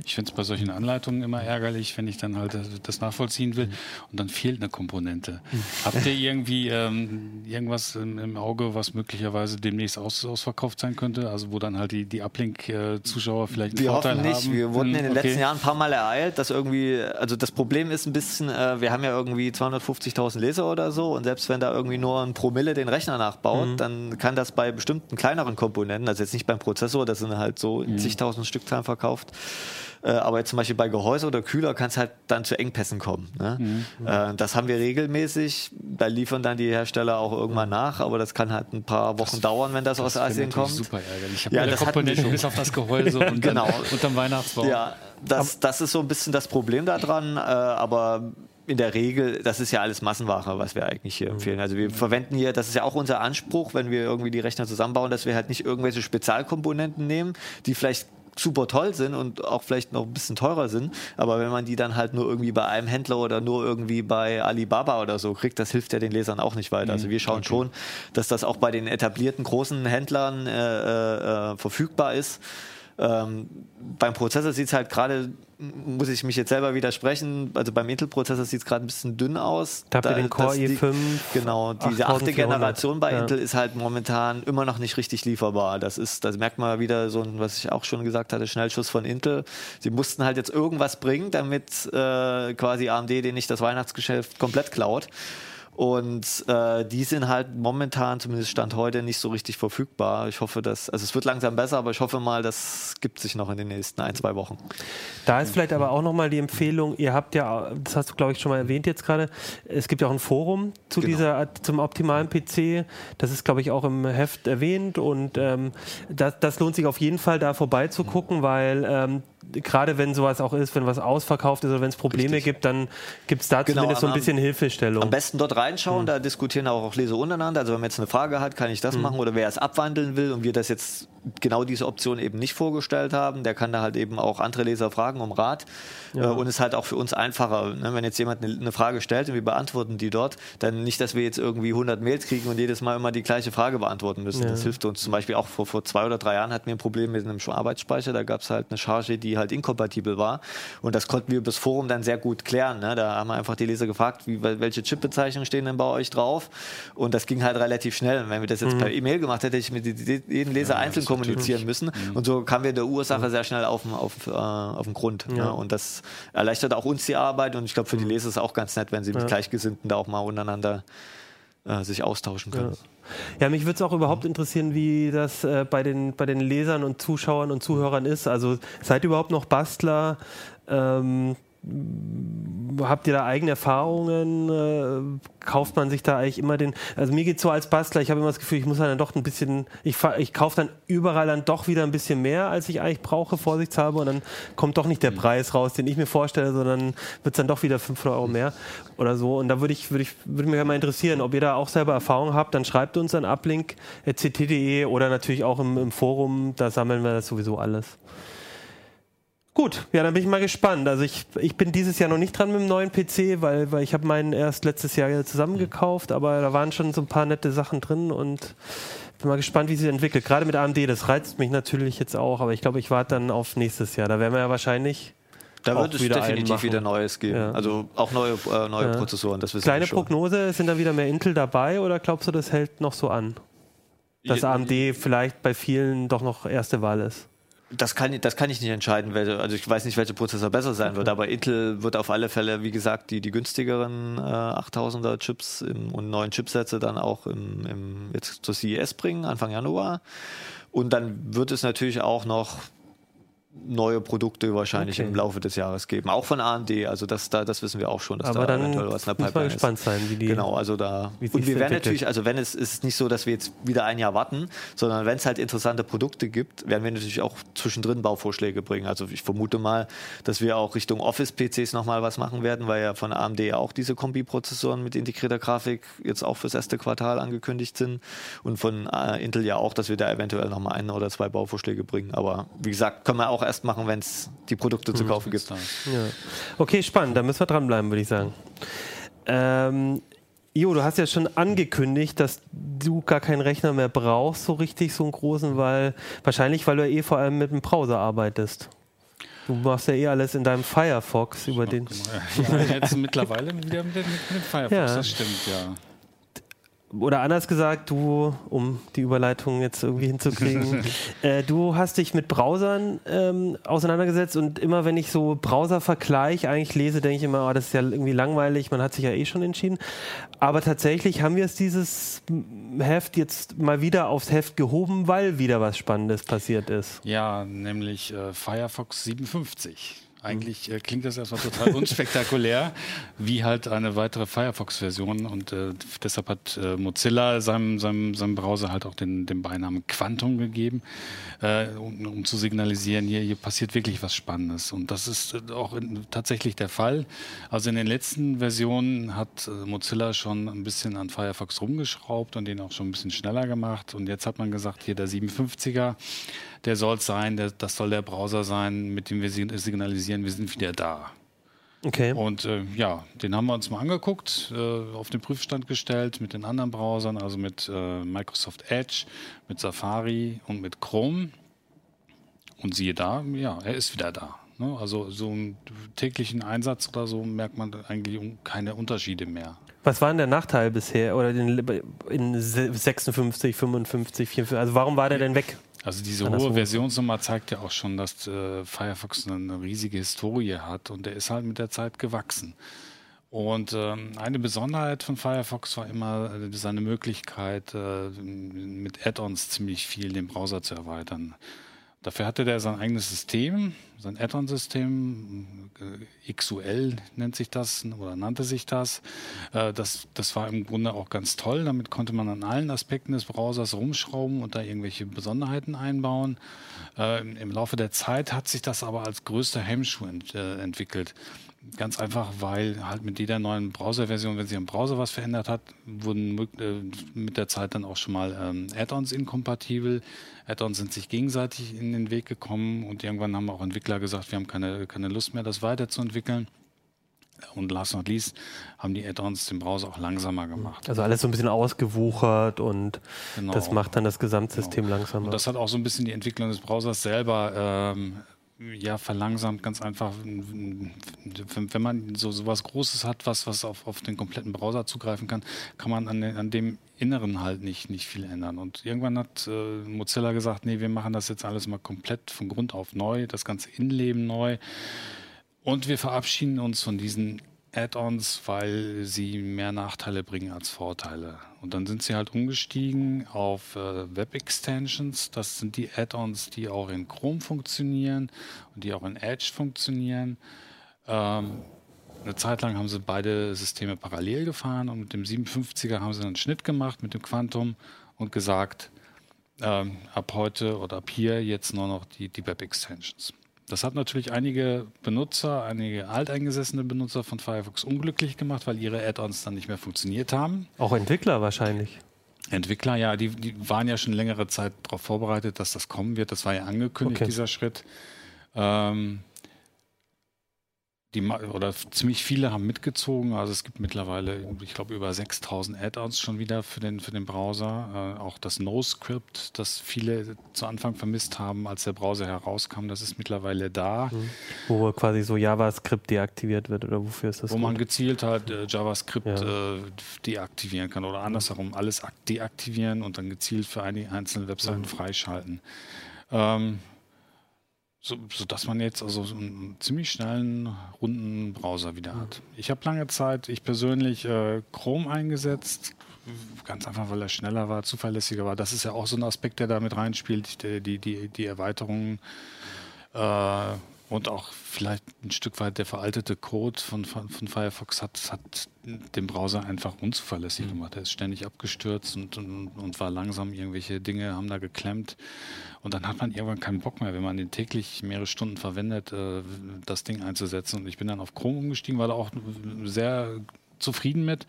Ich finde es bei solchen Anleitungen immer ärgerlich, wenn ich dann halt das- nachvollziehen will und dann fehlt eine Komponente. Habt ihr irgendwie ähm, irgendwas im, im Auge, was möglicherweise demnächst aus, ausverkauft sein könnte? Also wo dann halt die, die Uplink-Zuschauer vielleicht einen Wir Vorteil hoffen nicht. haben? Wir wurden Hm, in den okay. letzten Jahren ein paar Mal ereilt, dass irgendwie, also das Problem ist ein bisschen, äh, wir haben ja irgendwie 250.000 Leser oder so und selbst wenn da irgendwie nur ein Promille den Rechner nachbaut, Mhm. dann kann das bei bestimmten kleineren Komponenten, also jetzt nicht beim Prozessor, das sind halt so Mhm. in zigtausend Stückzahlen verkauft, aber jetzt zum Beispiel bei Gehäuse oder Kühler kann es halt dann zu Engpässen kommen. Ne? Mhm. Äh, das haben wir regelmäßig. Da liefern dann die Hersteller auch irgendwann nach, aber das kann halt ein paar Wochen dauern, wenn das, aus Das wäre Asien kommt. super ärgerlich. Ich habe Ja, das wir Komponenten schon. bis auf das Gehäuse und Genau. dann unterm Weihnachtsbaum. Ja, das, das ist so ein bisschen das Problem daran, äh, aber in der Regel, das ist ja alles Massenware, was wir eigentlich hier empfehlen. Also wir verwenden hier, das ist ja auch unser Anspruch, wenn wir irgendwie die Rechner zusammenbauen, dass wir halt nicht irgendwelche Spezialkomponenten nehmen, die vielleicht super toll sind und auch vielleicht noch ein bisschen teurer sind, aber wenn man die dann halt nur irgendwie bei einem Händler oder nur irgendwie bei Alibaba oder so kriegt, das hilft ja den Lesern auch nicht weiter. Also wir schauen schon, dass das auch bei den etablierten großen Händlern äh, äh, äh, verfügbar ist. Ähm, beim Prozessor sieht es halt gerade, muss ich mich jetzt selber widersprechen, also beim Intel-Prozessor sieht es gerade ein bisschen dünn aus. Da habt ihr den Core das liegt- i5 Genau, diese 8400, achte Generation bei ja. Intel ist halt momentan immer noch nicht richtig lieferbar. Das ist, das merkt man wieder so ein, was ich auch schon gesagt hatte, Schnellschuss von Intel. Sie mussten halt jetzt irgendwas bringen, damit äh, quasi AMD den nicht das Weihnachtsgeschäft komplett klaut. Und äh, die sind halt momentan, zumindest Stand heute, nicht so richtig verfügbar. Ich hoffe, dass, also es wird langsam besser, aber ich hoffe mal, das gibt sich noch in den nächsten ein, zwei Wochen. Da ist vielleicht aber auch nochmal die Empfehlung, ihr habt ja, das hast du glaube ich schon mal erwähnt jetzt gerade, es gibt ja auch ein Forum zu Genau. dieser, zum optimalen PC, das ist glaube ich auch im Heft erwähnt und ähm, das, das lohnt sich auf jeden Fall da vorbeizugucken, weil ähm, gerade wenn sowas auch ist, wenn was ausverkauft ist oder wenn es Probleme Richtig. gibt, dann gibt es da Genau, zumindest so ein am- bisschen Hilfestellung. Am besten dort reinschauen, da diskutieren auch, auch Leser untereinander. Also wenn man jetzt eine Frage hat, kann ich das machen oder wer es abwandeln will und wir das jetzt genau diese Option eben nicht vorgestellt haben, der kann da halt eben auch andere Leser fragen um Rat äh, und ist halt auch für uns einfacher, ne? wenn jetzt jemand eine, eine Frage stellt und wir beantworten die dort, dann nicht, dass wir jetzt irgendwie 100 Mails kriegen und jedes Mal immer die gleiche Frage beantworten müssen. Das hilft uns zum Beispiel auch vor, vor zwei oder drei Jahren hatten wir ein Problem mit einem Arbeitsspeicher, da gab es halt eine Charge, die halt inkompatibel war und das konnten wir über das Forum dann sehr gut klären. Ne? Da haben wir einfach die Leser gefragt, wie, welche Chipbezeichnungen stehen denn bei euch drauf und das ging halt relativ schnell. Und wenn wir das jetzt per E-Mail gemacht hätten, hätte ich mit die- die- jedem Leser einzeln kommunizieren müssen und so kamen wir der Ursache sehr schnell auf, den- auf, äh, auf den Grund. Ne? Und das erleichtert auch uns die Arbeit und ich glaube für die Leser ist es auch ganz nett, wenn sie mit Gleichgesinnten da auch mal untereinander äh, sich austauschen können. Ja, mich würde es auch überhaupt interessieren, wie das äh, bei, den, bei den Lesern und Zuschauern und Zuhörern ist. Also seid ihr überhaupt noch Bastler? Ähm, habt ihr da eigene Erfahrungen? Äh, kauft man sich da eigentlich immer den. Also mir geht so als Bastler, ich habe immer das Gefühl, ich muss dann doch ein bisschen. Ich, ich kaufe dann überall dann doch wieder ein bisschen mehr, als ich eigentlich brauche, vorsichtshalber. Und dann kommt doch nicht der Preis raus, den ich mir vorstelle, sondern wird es dann doch wieder 500 Euro mehr oder so. Und da würde ich, würde ich, würde mich mal interessieren, ob ihr da auch selber Erfahrung habt, dann schreibt uns an uplink.ct.de oder natürlich auch im, im Forum, da sammeln wir das sowieso alles. Gut, ja, dann bin ich mal gespannt. Also ich, ich bin dieses Jahr noch nicht dran mit dem neuen PC, weil, weil ich habe meinen erst letztes Jahr zusammengekauft, aber da waren schon so ein paar nette Sachen drin und bin mal gespannt, wie sich entwickelt. Gerade mit AMD, das reizt mich natürlich jetzt auch, aber ich glaube, ich warte dann auf nächstes Jahr. Da werden wir ja wahrscheinlich Da wird es wieder definitiv wieder Neues geben. Ja. Also auch neue, äh, neue Ja. Prozessoren, das wissen Kleine wir schon. Prognose, sind da wieder mehr Intel dabei oder glaubst du, das hält noch so an? Dass Ja, AMD vielleicht bei vielen doch noch erste Wahl ist. Das kann, ich- das kann ich nicht entscheiden. Welche, also ich weiß nicht, welcher Prozessor besser sein wird, aber Intel wird auf alle Fälle, wie gesagt, die, die günstigeren äh, 8000er Chips im, und neuen Chipsätze dann auch im, im, jetzt zur CES bringen, Anfang Januar. Und dann wird es natürlich auch noch neue Produkte wahrscheinlich Okay. im Laufe des Jahres geben. Auch von AMD, also das, da, das wissen wir auch schon, dass Aber da dann eventuell was in der Pipeline gespannt ist. sein, wie die. Genau, also da. Und wir werden natürlich, also wenn es ist nicht so, dass wir jetzt wieder ein Jahr warten, sondern wenn es halt interessante Produkte gibt, werden wir natürlich auch zwischendrin Bauvorschläge bringen. Also ich vermute mal, dass wir auch Richtung Office-PCs nochmal was machen werden, weil ja von AMD auch diese Kombi-Prozessoren mit integrierter Grafik jetzt auch fürs erste Quartal angekündigt sind. Und von äh, Intel ja auch, dass wir da eventuell nochmal ein oder zwei Bauvorschläge bringen. Aber wie gesagt, können wir auch erst machen, wenn es die Produkte zu kaufen gibt. Ja. Okay, spannend, da müssen wir dranbleiben, würde ich sagen. Ähm, Jo, du hast ja schon angekündigt, dass du gar keinen Rechner mehr brauchst, so richtig, so einen großen, weil wahrscheinlich, weil du ja eh vor allem mit dem Browser arbeitest. Du machst ja eh alles in deinem Firefox über den. Ja, jetzt mittlerweile wieder mit, dem- mit dem Firefox, Ja. das stimmt, ja. Oder anders gesagt, du, um die Überleitung jetzt irgendwie hinzukriegen, äh, du hast dich mit Browsern ähm, auseinandergesetzt und immer wenn ich so Browser-Vergleich eigentlich lese, denke ich immer, oh, das ist ja irgendwie langweilig, man hat sich ja eh schon entschieden. Aber tatsächlich haben wir es dieses Heft jetzt mal wieder aufs Heft gehoben, weil wieder was Spannendes passiert ist. Ja, nämlich äh, Firefox 57. Eigentlich äh, klingt das erstmal total unspektakulär, wie halt eine weitere Firefox-Version. Und äh, deshalb hat äh, Mozilla seinem, seinem, seinem Browser halt auch den, den Beinamen Quantum gegeben, äh, um, um zu signalisieren, hier, hier passiert wirklich was Spannendes. Und das ist äh, auch in, tatsächlich der Fall. Also in den letzten Versionen hat äh, Mozilla schon ein bisschen an Firefox rumgeschraubt und den auch schon ein bisschen schneller gemacht. Und jetzt hat man gesagt, hier der 57er, der soll es sein, der, das soll der Browser sein, mit dem wir sig- signalisieren, wir sind wieder da. Okay. Und äh, ja, den haben wir uns mal angeguckt, äh, auf den Prüfstand gestellt mit den anderen Browsern, also mit äh, Microsoft Edge, mit Safari und mit Chrome. Und siehe da, ja, er ist wieder da. Ne? Also so im täglichen Einsatz oder so merkt man eigentlich keine Unterschiede mehr. Was war denn der Nachteil bisher? Oder in, in 56, 55, 54? Also warum war der denn weg? Also diese hohe Versionsnummer zeigt ja auch schon, dass äh, Firefox eine riesige Historie hat und der ist halt mit der Zeit gewachsen. Und ähm, eine Besonderheit von Firefox war immer äh, seine Möglichkeit, äh, mit Add-ons ziemlich viel den Browser zu erweitern. Dafür hatte der sein eigenes System, sein Add-on-System, äh, XUL nennt sich das oder nannte sich das. Äh, das. Das war im Grunde auch ganz toll. Damit konnte man an allen Aspekten des Browsers rumschrauben und da irgendwelche Besonderheiten einbauen. Äh, im- Laufe der Zeit hat sich das aber als größter Hemmschuh ent, entwickelt. Ganz einfach, weil halt mit jeder neuen Browserversion, wenn sich am Browser was verändert hat, wurden äh, mit der Zeit dann auch schon mal ähm, Add-ons inkompatibel. Add-ons sind sich gegenseitig in den Weg gekommen und irgendwann haben auch Entwickler gesagt, wir haben keine, keine Lust mehr, das weiterzuentwickeln. Und last not least haben die Add-ons den Browser auch langsamer gemacht. Also alles so ein bisschen ausgewuchert und Genau. das macht dann das Gesamtsystem langsamer. Und das hat auch so ein bisschen die Entwicklung des Browsers selber ähm, ja, verlangsamt, ganz einfach. Wenn, man so sowas Großes hat, was, was auf, auf den kompletten Browser zugreifen kann, kann man an, an dem Inneren halt nicht, nicht viel ändern. Und irgendwann hat äh, Mozilla gesagt, nee, wir machen das jetzt alles mal komplett von Grund auf neu, das ganze Innenleben neu. Und wir verabschieden uns von diesen Add-ons, weil sie mehr Nachteile bringen als Vorteile. Und dann sind sie halt umgestiegen auf äh, Web-Extensions. Das sind die Add-ons, die auch in Chrome funktionieren und die auch in Edge funktionieren. Ähm, eine Zeit lang haben sie beide Systeme parallel gefahren und mit dem 57er haben sie einen Schnitt gemacht mit dem Quantum und gesagt, ähm, ab heute oder ab hier jetzt nur noch die, die Web-Extensions. Das hat natürlich einige Benutzer, einige alteingesessene Benutzer von Firefox unglücklich gemacht, weil ihre Add-ons dann nicht mehr funktioniert haben. Auch Entwickler wahrscheinlich. Entwickler, ja, die, die waren ja schon längere Zeit darauf vorbereitet, dass das kommen wird. Das war ja angekündigt, Okay. dieser Schritt. Ähm, die, oder ziemlich viele haben mitgezogen. Also es gibt mittlerweile, ich glaube, über 6000 Add-ons schon wieder für den, für den Browser. Äh, auch das NoScript, das viele zu Anfang vermisst haben, als der Browser herauskam, das ist mittlerweile da. Wo quasi so JavaScript deaktiviert wird oder wofür ist das? wo man gut? gezielt halt äh, JavaScript Ja. äh, deaktivieren kann oder andersherum alles ak- deaktivieren und dann gezielt für einige einzelne Webseiten freischalten. Ähm, so, dass man jetzt also so einen ziemlich schnellen, runden Browser wieder hat. Ich habe lange Zeit, ich persönlich, äh, Chrome eingesetzt. Ganz einfach, weil er schneller war, zuverlässiger war. Das ist ja auch so ein Aspekt, der da mit reinspielt, die, die, die, die Erweiterungen. Äh, und auch vielleicht ein Stück weit der veraltete Code von, von, von Firefox hat, hat den Browser einfach unzuverlässig mhm. gemacht. Er ist ständig abgestürzt und, und, und, war langsam. Irgendwelche Dinge haben da geklemmt. Und dann hat man irgendwann keinen Bock mehr, wenn man den täglich mehrere Stunden verwendet, äh, das Ding einzusetzen. Und ich bin dann auf Chrome umgestiegen, war da auch sehr zufrieden mit.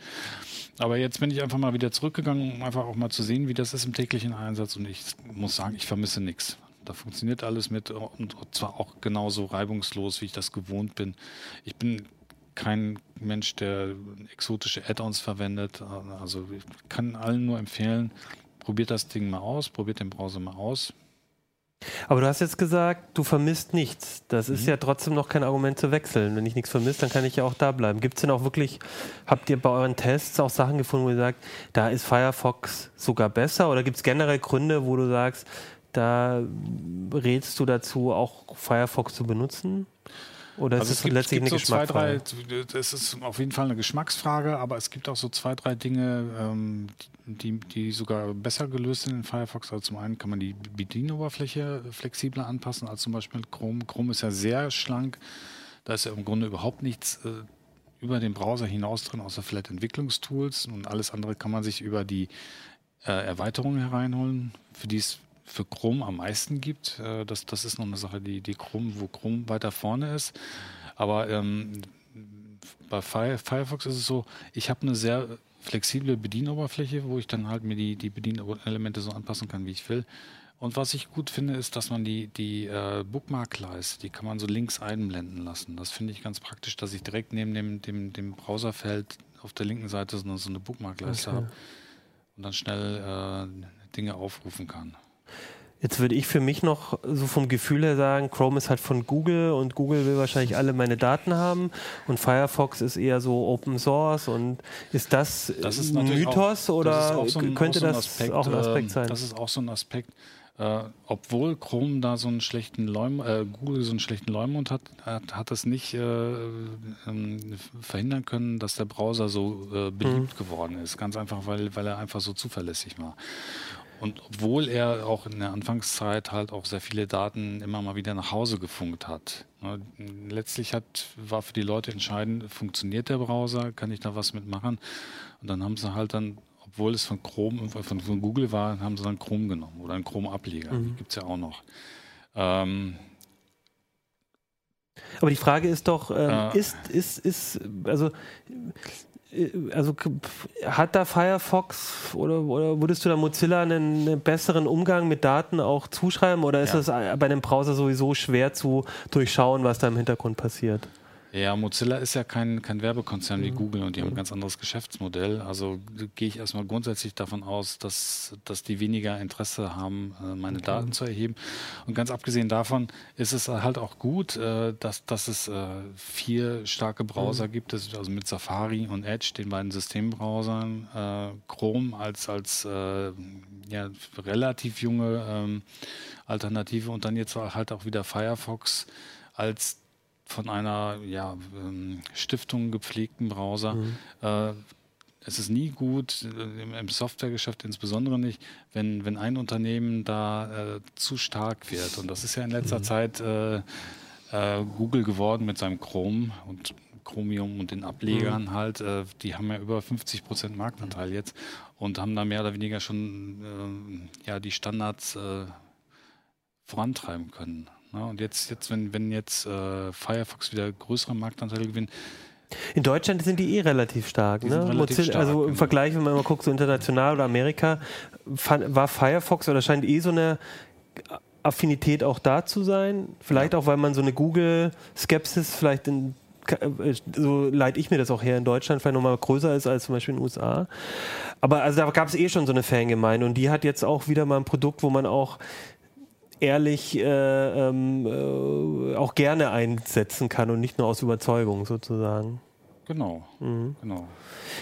Aber jetzt bin ich einfach mal wieder zurückgegangen, um einfach auch mal zu sehen, wie das ist im täglichen Einsatz. Und ich muss sagen, ich vermisse nichts. Da funktioniert alles mit und zwar auch genauso reibungslos, wie ich das gewohnt bin. Ich bin kein Mensch, der exotische Add-ons verwendet. Also ich kann allen nur empfehlen, probiert das Ding mal aus, probiert den Browser mal aus. Aber du hast jetzt gesagt, du vermisst nichts. Das mhm. ist ja trotzdem noch kein Argument zu wechseln. Wenn ich nichts vermisse, dann kann ich ja auch da bleiben. Gibt es denn auch wirklich, habt ihr bei euren Tests auch Sachen gefunden, wo ihr sagt, da ist Firefox sogar besser? Oder gibt es generell Gründe, wo du sagst, da rätst du dazu, auch Firefox zu benutzen? Oder also ist es, gibt, letztlich gibt eine so Geschmacksfrage? Zwei, drei, das ist auf jeden Fall eine Geschmacksfrage, aber es gibt auch so zwei, drei Dinge, ähm, die, die sogar besser gelöst sind in Firefox. Also zum einen kann man die Bedienoberfläche flexibler anpassen als zum Beispiel Chrome. Chrome ist ja sehr schlank. Da ist ja im Grunde überhaupt nichts äh, über den Browser hinaus drin, außer vielleicht Entwicklungstools. Und alles andere kann man sich über die äh, Erweiterungen hereinholen, für die es für Chrome am meisten gibt. Äh, das, das ist noch eine Sache, die, die Chrome, wo Chrome weiter vorne ist. Aber ähm, bei Firefox ist es so, ich habe eine sehr flexible Bedienoberfläche, wo ich dann halt mir die, die Bedienelemente so anpassen kann, wie ich will. Und was ich gut finde, ist, dass man die, die äh, Bookmark-Leiste, die kann man so links einblenden lassen. Das finde ich ganz praktisch, dass ich direkt neben dem, dem, dem Browserfeld auf der linken Seite so eine, so eine Bookmark-Leiste okay. habe und dann schnell äh, Dinge aufrufen kann. Jetzt würde ich für mich noch so vom Gefühl her sagen, Chrome ist halt von Google und Google will wahrscheinlich alle meine Daten haben und Firefox ist eher so Open Source und ist das, das ist ein Mythos auch, oder so ein, könnte so das Aspekt, auch ein Aspekt äh, sein? Das ist auch so ein Aspekt. Äh, obwohl Chrome da so einen schlechten Leum, äh, Google so einen schlechten Leumund hat, hat, hat das nicht äh, ähm, verhindern können, dass der Browser so äh, beliebt mhm. geworden ist. Ganz einfach, weil, weil er einfach so zuverlässig war. Und obwohl er auch in der Anfangszeit halt auch sehr viele Daten immer mal wieder nach Hause gefunkt hat. Ne, letztlich hat, war für die Leute entscheidend, funktioniert der Browser, kann ich da was mitmachen? Und dann haben sie halt dann, obwohl es von Chrome, von, von Google war, haben sie dann Chrome genommen oder einen Chrome-Ableger. Mhm. Gibt es ja auch noch. Ähm, aber die Frage ist doch, ähm, äh, ist, ist, ist, also also hat da Firefox oder, oder würdest du da Mozilla einen, einen, besseren Umgang mit Daten auch zuschreiben oder ist es ja. bei einem Browser sowieso schwer zu durchschauen, was da im Hintergrund passiert? Ja, Mozilla ist ja kein, kein Werbekonzern mhm. wie Google und die haben ein ganz anderes Geschäftsmodell. Also gehe ich erstmal grundsätzlich davon aus, dass, dass die weniger Interesse haben, äh, meine okay. Daten zu erheben. Und ganz abgesehen davon ist es halt auch gut, äh, dass, dass es äh, vier starke Browser mhm. gibt, also mit Safari und Edge, den beiden Systembrowsern, Chrome als, als ja, relativ junge ähm, Alternative und dann jetzt halt auch wieder Firefox als von einer ja, ähm, Stiftung gepflegten Browser. Mhm. Äh, es ist nie gut, äh, im Softwaregeschäft insbesondere nicht, wenn, wenn ein Unternehmen da äh, zu stark wird. Und das ist ja in letzter mhm. Zeit äh, äh, Google geworden mit seinem Chrome und Chromium und den Ablegern mhm. halt. Äh, die haben ja über 50 Prozent Marktanteil jetzt und haben da mehr oder weniger schon ja, die Standards vorantreiben können. Ja, und jetzt, jetzt wenn, wenn jetzt äh, Firefox wieder größere Marktanteile gewinnt, in Deutschland sind die eh relativ stark. Ne? Relativ stark also im genau. Vergleich, wenn man mal guckt, so international oder Amerika, war Firefox oder scheint eh so eine Affinität auch da zu sein. Vielleicht ja. auch, weil man so eine Google-Skepsis vielleicht in äh, so leite ich mir das auch her in Deutschland vielleicht nochmal größer ist als zum Beispiel in den USA. Aber also da gab es eh schon so eine Fangemeinde und die hat jetzt auch wieder mal ein Produkt, wo man auch ehrlich äh, ähm, äh, auch gerne einsetzen kann und nicht nur aus Überzeugung sozusagen. Genau, mhm. genau.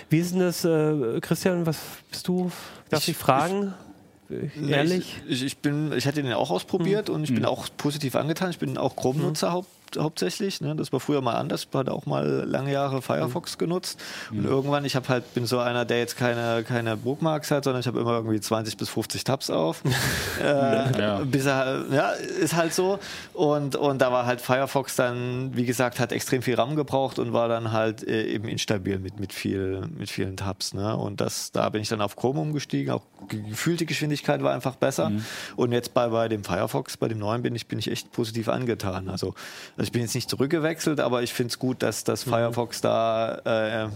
Wie ist denn das, äh, Christian, was bist du? Darf ich, ich fragen? Ich, ehrlich? Ich, ich, bin, ich hatte den auch ausprobiert mhm. und ich bin mhm. auch positiv angetan. Ich bin auch Chrome-Nutzer mhm. Haupt, hauptsächlich. Ne? Das war früher mal anders. Ich hatte auch mal lange Jahre Firefox mhm. genutzt. Und irgendwann, ich habe halt, bin so einer, der jetzt keine, keine Bookmarks hat, sondern ich habe immer irgendwie 20 bis 50 Tabs auf. äh, ja. Bis er, ja, ist halt so. Und, und da war halt Firefox dann, wie gesagt, hat extrem viel RAM gebraucht und war dann halt äh, eben instabil mit, mit, viel, mit vielen Tabs. Ne? Und das, da bin ich dann auf Chrome umgestiegen. Auch gefühlte Geschwindigkeit war einfach besser. Mhm. Und jetzt bei, bei dem Firefox, bei dem neuen bin ich, bin ich echt positiv angetan. Also, also ich bin jetzt nicht zurückgewechselt, aber ich finde es gut, dass das mhm. Firefox da, äh,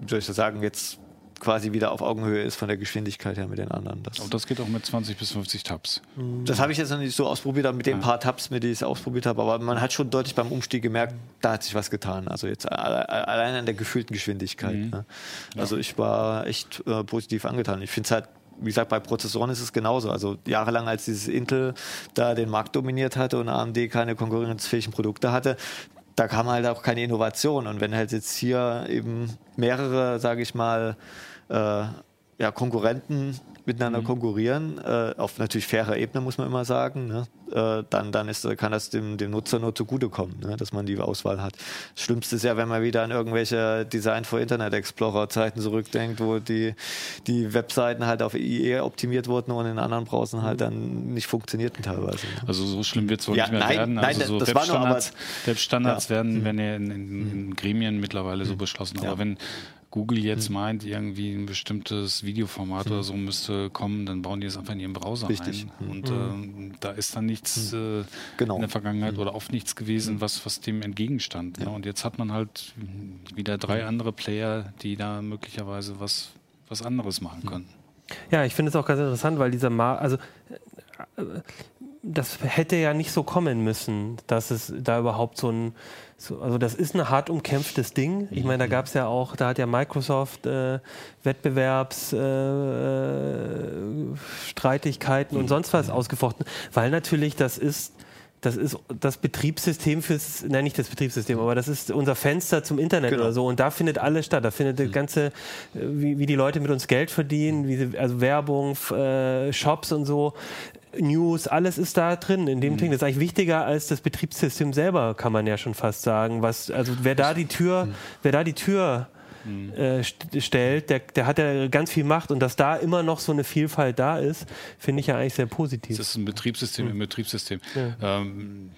wie soll ich das sagen, jetzt quasi wieder auf Augenhöhe ist von der Geschwindigkeit her mit den anderen. Das, und das geht auch mit 20 bis 50 Tabs. Mhm. Das habe ich jetzt noch nicht so ausprobiert, aber mit den ja. paar Tabs, mit denen ich es ausprobiert habe. Aber man hat schon deutlich beim Umstieg gemerkt, da hat sich was getan. Also jetzt allein an der gefühlten Geschwindigkeit. Mhm. Ne? Also ja. ich war echt äh, positiv angetan. Ich finde es halt wie gesagt, bei Prozessoren ist es genauso. Also jahrelang, als dieses Intel da den Markt dominiert hatte und AMD keine konkurrenzfähigen Produkte hatte, da kam halt auch keine Innovation. Und wenn halt jetzt hier eben mehrere, sage ich mal, äh, ja, Konkurrenten miteinander mhm. konkurrieren, äh, auf natürlich fairer Ebene, muss man immer sagen, ne? äh, dann, dann ist, kann das dem, dem Nutzer nur zugutekommen, ne? dass man die Auswahl hat. Das Schlimmste ist ja, wenn man wieder an irgendwelche Design for Internet Explorer Zeiten zurückdenkt, wo die, die Webseiten halt auf IE optimiert wurden und in anderen Browsern halt dann nicht funktionierten teilweise. Ne? Also so schlimm wird es wohl ja, nicht mehr nein, werden. Also nein, so das Webstandards, Webstandards ja. werden, mhm. werden ja in, in, in Gremien mittlerweile so mhm. beschlossen. Aber wenn Google jetzt hm. meint, irgendwie ein bestimmtes Videoformat hm. oder so müsste kommen, dann bauen die es einfach in ihren Browser Richtig. ein. Hm. Und äh, da ist dann nichts hm. äh, genau. in der Vergangenheit oder oft nichts gewesen, was, was dem entgegenstand. Ja. Ne? Und jetzt hat man halt wieder drei andere Player, die da möglicherweise was, was anderes machen können. Ja, ich finde es auch ganz interessant, weil dieser Mar also äh, das hätte ja nicht so kommen müssen, dass es da überhaupt so ein so, also das ist ein hart umkämpftes Ding. Ich meine, da mhm. gab es ja auch, da hat ja Microsoft äh, Wettbewerbsstreitigkeiten äh, und sonst was mhm. ausgefochten, weil natürlich das ist das ist das Betriebssystem fürs, nein, nicht das Betriebssystem, aber das ist unser Fenster zum Internet genau. oder so. Und da findet alles statt. Da findet das mhm. ganze, äh, wie, wie die Leute mit uns Geld verdienen, wie sie, also Werbung, äh, Shops und so. News, alles ist da drin in dem mhm. Ding. Das ist eigentlich wichtiger als das Betriebssystem selber, kann man ja schon fast sagen. Was, also wer da die Tür, mhm. wer da die Tür mhm. äh, stellt, der, der hat ja ganz viel Macht und dass da immer noch so eine Vielfalt da ist, finde ich ja eigentlich sehr positiv. Das ist ein Betriebssystem mhm. im Betriebssystem. Ja. Ähm,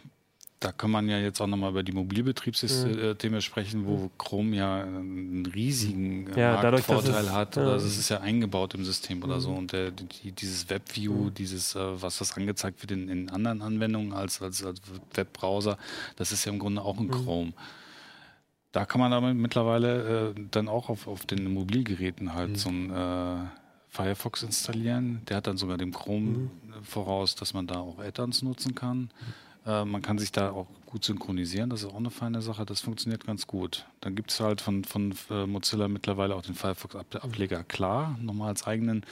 da kann man ja jetzt auch nochmal über die Mobilbetriebssysteme mhm. sprechen, wo Chrome ja einen riesigen ja, Marktvorteil hat. Oder ja. das ist ja eingebaut im System oder so. Mhm. Und der, die, dieses WebView, mhm. dieses, äh, was das angezeigt wird in, in, anderen Anwendungen als, als, als Webbrowser, das ist ja im Grunde auch ein mhm. Chrome. Da kann man aber mittlerweile äh, dann auch auf, auf den Mobilgeräten halt mhm. so ein äh, Firefox installieren. Der hat dann sogar dem Chrome mhm. voraus, dass man da auch Add-ons nutzen kann. Äh, man kann sich da auch gut synchronisieren, das ist auch eine feine Sache, das funktioniert ganz gut. Dann gibt es halt von, von äh, Mozilla mittlerweile auch den Firefox-Ableger klar, nochmal als eigenen.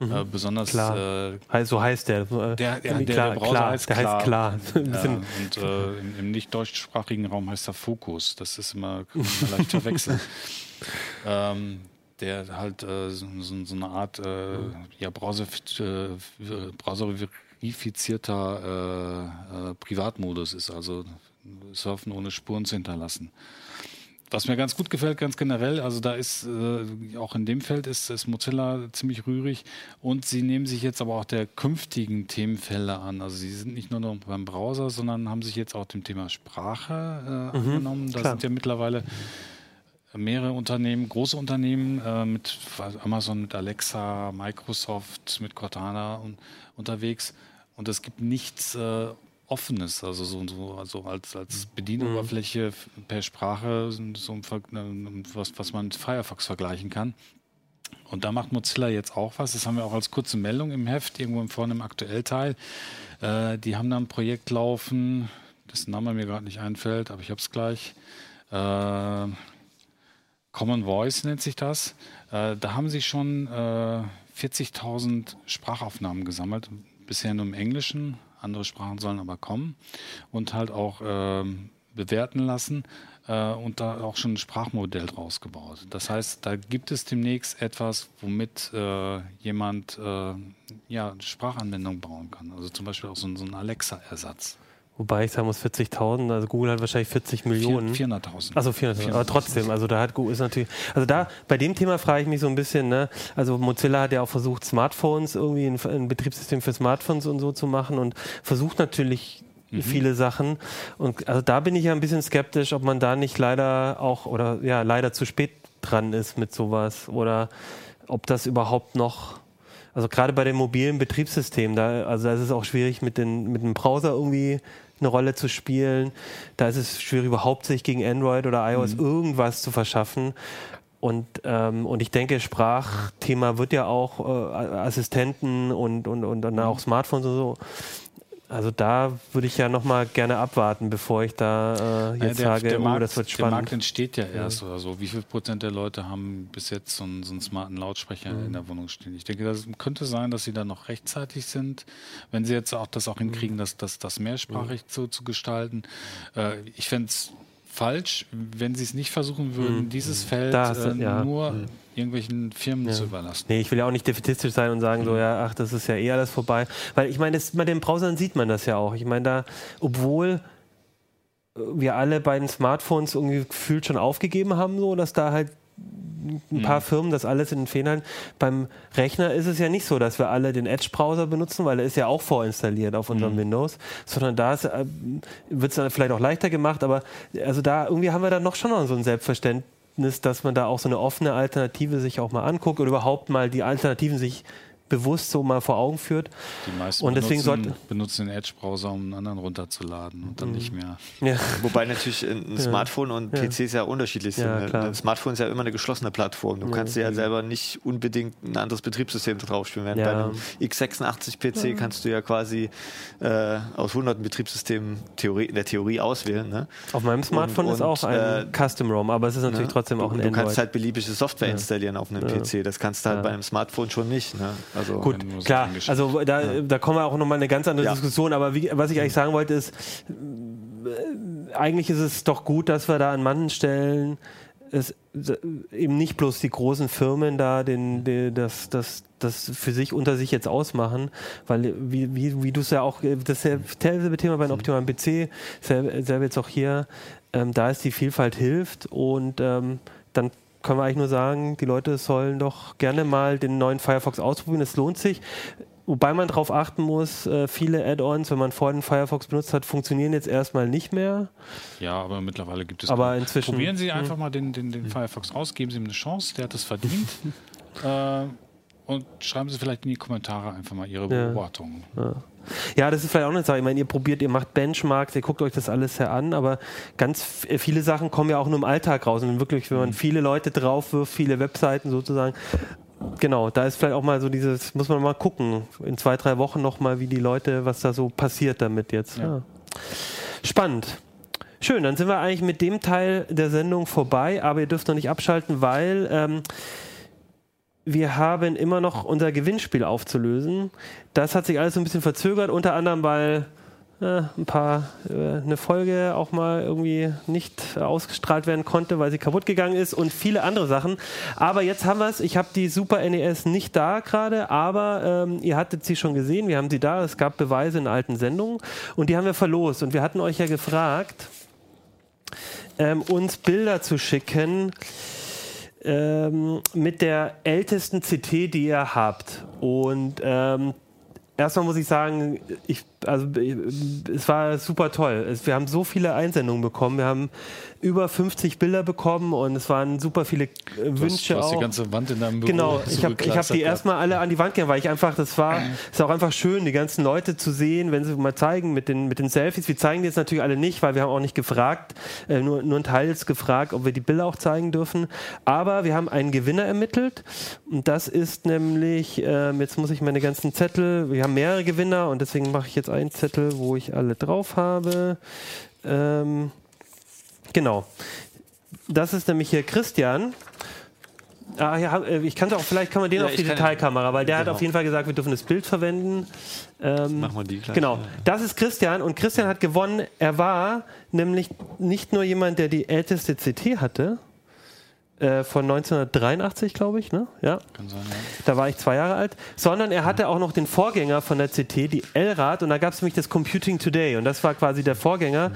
Mhm. Äh, besonders klar. Äh, so heißt der. Der, der, der, der Browser klar, heißt, der klar. heißt klar. Ja, und äh, im, im nicht deutschsprachigen Raum heißt er Fokus. Das ist immer, leicht verwechseln. ähm, der halt äh, so, so, eine Art äh, ja, Browser, äh, Browser verifizierter äh, äh, Privatmodus ist, also Surfen ohne Spuren zu hinterlassen. Was mir ganz gut gefällt, ganz generell, also da ist äh, auch in dem Feld ist, ist Mozilla ziemlich rührig und sie nehmen sich jetzt aber auch der künftigen Themenfelder an. Also sie sind nicht nur noch beim Browser, sondern haben sich jetzt auch dem Thema Sprache äh, mhm, angenommen. Da klar. sind ja mittlerweile mehrere Unternehmen, große Unternehmen äh, mit Amazon, mit Alexa, Microsoft, mit Cortana und, unterwegs und es gibt nichts äh, Offenes, also so, so also als, als Bedienoberfläche mhm. per Sprache, so ein, was, was man mit Firefox vergleichen kann. Und da macht Mozilla jetzt auch was. Das haben wir auch als kurze Meldung im Heft, irgendwo vorne im Aktuellteil. Äh, die haben da ein Projekt laufen, dessen Name mir gerade nicht einfällt, aber ich habe es gleich. Äh, Common Voice nennt sich das. Äh, da haben sie schon äh, 40.000 Sprachaufnahmen gesammelt bisher nur im Englischen, andere Sprachen sollen aber kommen und halt auch äh, bewerten lassen äh, und da auch schon ein Sprachmodell draus gebaut. Das heißt, da gibt es demnächst etwas, womit äh, jemand äh, ja, Sprachanwendungen bauen kann. Also zum Beispiel auch so, so ein Alexa-Ersatz. Wobei ich sagen muss, 40.000, also Google hat wahrscheinlich 40 Millionen. 400.000. Also 400.000, aber trotzdem, also da hat Google ist natürlich, also da, bei dem Thema frage ich mich so ein bisschen, ne, also Mozilla hat ja auch versucht, Smartphones irgendwie, ein, ein Betriebssystem für Smartphones und so zu machen und versucht natürlich Mhm. viele Sachen. Und also da bin ich ja ein bisschen skeptisch, ob man da nicht leider auch oder ja, leider zu spät dran ist mit sowas oder ob das überhaupt noch also gerade bei den mobilen Betriebssystemen, da, also da ist es auch schwierig mit, den, mit dem Browser irgendwie eine Rolle zu spielen. Da ist es schwierig, überhaupt sich gegen Android oder iOS Mhm. irgendwas zu verschaffen. Und, ähm, und ich denke, Sprachthema wird ja auch äh, Assistenten und, und, und dann Mhm. auch Smartphones und so. Also da würde ich ja nochmal gerne abwarten, bevor ich da äh, Ja, jetzt der, sage, der, oh, Markt, das wird der Markt spannend. entsteht ja erst oder so. Wie viel Prozent der Leute haben bis jetzt so einen, so einen smarten Lautsprecher Mhm. in der Wohnung stehen? Ich denke, das könnte sein, dass sie da noch rechtzeitig sind, wenn sie jetzt auch das auch hinkriegen, Mhm. das, das, das mehrsprachig zu, zu gestalten. Äh, ich fände es falsch, wenn sie es nicht versuchen würden, dieses Feld Mhm. Da hast du- äh, ja. nur irgendwelchen Firmen zu überlassen. Nee, ich will ja auch nicht defetistisch sein und sagen so, ja, ach, das ist ja eh alles vorbei. Weil ich meine, das- bei den Browsern sieht man das ja auch. Ich meine, da, obwohl äh, wir alle bei den Smartphones irgendwie gefühlt schon aufgegeben haben, so, dass da halt ein paar Firmen das alles in den Federn. Beim Rechner ist es ja nicht so, dass wir alle den Edge-Browser benutzen, weil er ist ja auch vorinstalliert auf unserem Windows, sondern da äh, wird es dann vielleicht auch leichter gemacht, aber also da irgendwie haben wir dann noch schon noch so ein Selbstverständnis, dass man da auch so eine offene Alternative sich auch mal anguckt oder überhaupt mal die Alternativen sich bewusst so mal vor Augen führt. Die meisten Und deswegen benutzen, sollte- benutzen den Edge-Browser, um einen anderen runterzuladen und Mhm. dann nicht mehr. Ja. Wobei natürlich ein Smartphone und Ja. PC ja unterschiedlich sind. Ja, ein Smartphone ist ja immer eine geschlossene Plattform. Du kannst dir ja selber nicht unbedingt ein anderes Betriebssystem draufspielen. Während Ja. bei einem x86 PC kannst du ja quasi äh, aus hunderten Betriebssystemen Theorie, in der Theorie auswählen. Ne? Auf meinem Smartphone Und- ist auch und, ein äh, Custom ROM, aber es ist natürlich Ne? trotzdem auch du, ein du Android. kannst halt beliebige Software installieren auf einem PC. Das kannst du halt Ja. bei einem Smartphone schon nicht. Ne? Also Gut, klar. Also da, da kommen wir auch nochmal eine ganz andere Ja. Diskussion. Aber wie, was ich eigentlich sagen wollte ist, äh, eigentlich ist es doch gut, dass wir da an manchen Stellen es, eben nicht bloß die großen Firmen da den, die, das, das, das für sich unter sich jetzt ausmachen, weil wie, wie, wie du es ja auch, das ist dasselbe Thema bei einem optimalen PC, selber, selber jetzt auch hier, ähm, da ist die Vielfalt hilft und ähm, dann können wir eigentlich nur sagen, die Leute sollen doch gerne mal den neuen Firefox ausprobieren, es lohnt sich. Wobei man darauf achten muss, äh, viele Add-ons, wenn man vorher den Firefox benutzt hat, funktionieren jetzt erstmal nicht mehr. Ja, aber mittlerweile gibt es. Aber inzwischen- Probieren Sie einfach mal den, den, den Firefox aus, geben Sie ihm eine Chance, der hat es verdient. äh, und schreiben Sie vielleicht in die Kommentare einfach mal Ihre Ja. Beobachtungen. Ja, das ist vielleicht auch eine Sache. Ich meine, ihr probiert, ihr macht Benchmarks, ihr guckt euch das alles her an, aber ganz äh, viele Sachen kommen ja auch nur im Alltag raus. Und wirklich, wenn man viele Leute draufwirft, viele Webseiten sozusagen, genau, da ist vielleicht auch mal so dieses, muss man mal gucken, in zwei, drei Wochen nochmal, wie die Leute, was da so passiert damit jetzt. Ja. Ja. Spannend. Schön, dann sind wir eigentlich mit dem Teil der Sendung vorbei, aber ihr dürft noch nicht abschalten, weil ähm, wir haben immer noch unser Gewinnspiel aufzulösen. Das hat sich alles so ein bisschen verzögert, unter anderem, weil äh, ein paar äh, eine Folge auch mal irgendwie nicht ausgestrahlt werden konnte, weil sie kaputt gegangen ist und viele andere Sachen. Aber jetzt haben wir es. Ich habe die Super NES nicht da gerade, aber ähm, ihr hattet sie schon gesehen. Wir haben sie da. Es gab Beweise in alten Sendungen und die haben wir verlost. Und wir hatten euch ja gefragt, ähm, uns Bilder zu schicken ähm, mit der ältesten CT, die ihr habt. Und ähm, erstmal muss ich sagen, ich, also, ich, es war super toll. Wir haben so viele Einsendungen bekommen. Wir haben über 50 Bilder bekommen und es waren super viele äh, Du hast, Wünsche du hast die auch. ganze Wand in deinem Büro Genau, ich habe hab die erstmal alle an die Wand gegangen, weil ich einfach, das war, ist auch einfach schön, die ganzen Leute zu sehen, wenn sie mal zeigen mit den, mit den Selfies. Wir zeigen die jetzt natürlich alle nicht, weil wir haben auch nicht gefragt, äh, nur, nur ein Teil jetzt gefragt, ob wir die Bilder auch zeigen dürfen. Aber wir haben einen Gewinner ermittelt und das ist nämlich, ähm, jetzt muss ich meine ganzen Zettel, wir haben mehrere Gewinner und deswegen mache ich jetzt einen Zettel, wo ich alle drauf habe. Ähm, genau. Das ist nämlich hier Christian. Ah, ja, äh, ich kann auch, vielleicht kann man den Ja, auf die Detailkamera, weil der hat Genau. auf jeden Fall gesagt, wir dürfen das Bild verwenden. Ähm, Machen wir die gleich. Genau, das ist Christian und Christian hat gewonnen. Er war nämlich nicht nur jemand, der die älteste CT hatte, äh, von 1983, glaube ich, ne? Ja. Kann sein, ja. Da war ich zwei Jahre alt. Sondern er hatte auch noch den Vorgänger von der CT, die L-Rad, und da gab es nämlich das Computing Today. Und das war quasi der Vorgänger.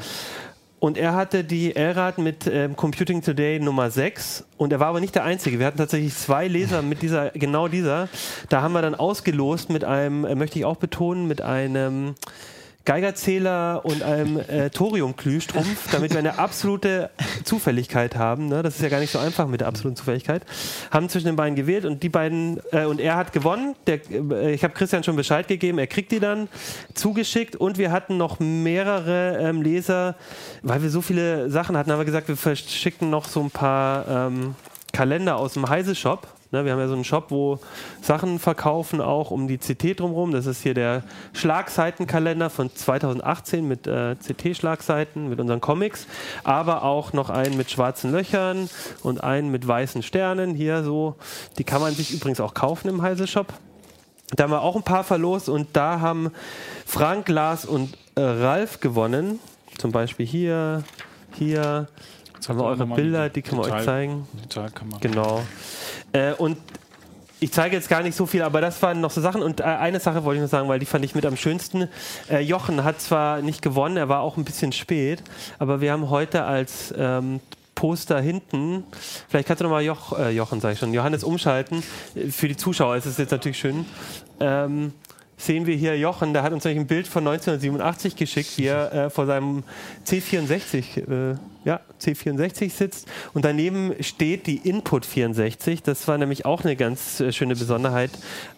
Und er hatte die L-Rad mit ähm, Computing Today Nummer 6 und er war aber nicht der Einzige. Wir hatten tatsächlich zwei Leser mit dieser, genau dieser. Da haben wir dann ausgelost mit einem, äh, möchte ich auch betonen, mit einem Geigerzähler und einem äh, Thorium-Glühstrumpf, damit wir eine absolute Zufälligkeit haben. Ne? Das ist ja gar nicht so einfach mit der absoluten Zufälligkeit. Haben zwischen den beiden gewählt und die beiden äh, und er hat gewonnen. Der, äh, ich habe Christian schon Bescheid gegeben. Er kriegt die dann zugeschickt und wir hatten noch mehrere ähm, Leser, weil wir so viele Sachen hatten, haben wir gesagt, wir verschicken noch so ein paar ähm, Kalender aus dem Heise Shop. Ne, wir haben ja so einen Shop, wo Sachen verkaufen, auch um die CT drumherum. Das ist hier der Schlagseitenkalender von 2018 mit äh, CT-Schlagseiten, mit unseren Comics, aber auch noch einen mit schwarzen Löchern und einen mit weißen Sternen. Hier so, die kann man sich übrigens auch kaufen im Heise Shop. Da haben wir auch ein paar verlost und da haben Frank, Lars und äh, Ralf gewonnen. Zum Beispiel hier, hier. Jetzt haben wir eure Bilder, die können wir euch Detail- zeigen. Detailkamera. Genau. Äh, und ich zeige jetzt gar nicht so viel, aber das waren noch so Sachen. Und äh, eine Sache wollte ich noch sagen, weil die fand ich mit am schönsten. Äh, Jochen hat zwar nicht gewonnen, er war auch ein bisschen spät, aber wir haben heute als ähm, Poster hinten, vielleicht kannst du nochmal Joch, äh, Jochen, sag ich schon, Johannes umschalten. Äh, Für die Zuschauer ist es jetzt natürlich schön. Ähm, sehen wir hier Jochen, der hat uns nämlich ein Bild von 1987 geschickt, wie er äh, vor seinem C64, äh, ja, C64 sitzt und daneben steht die Input 64. Das war nämlich auch eine ganz äh, schöne Besonderheit,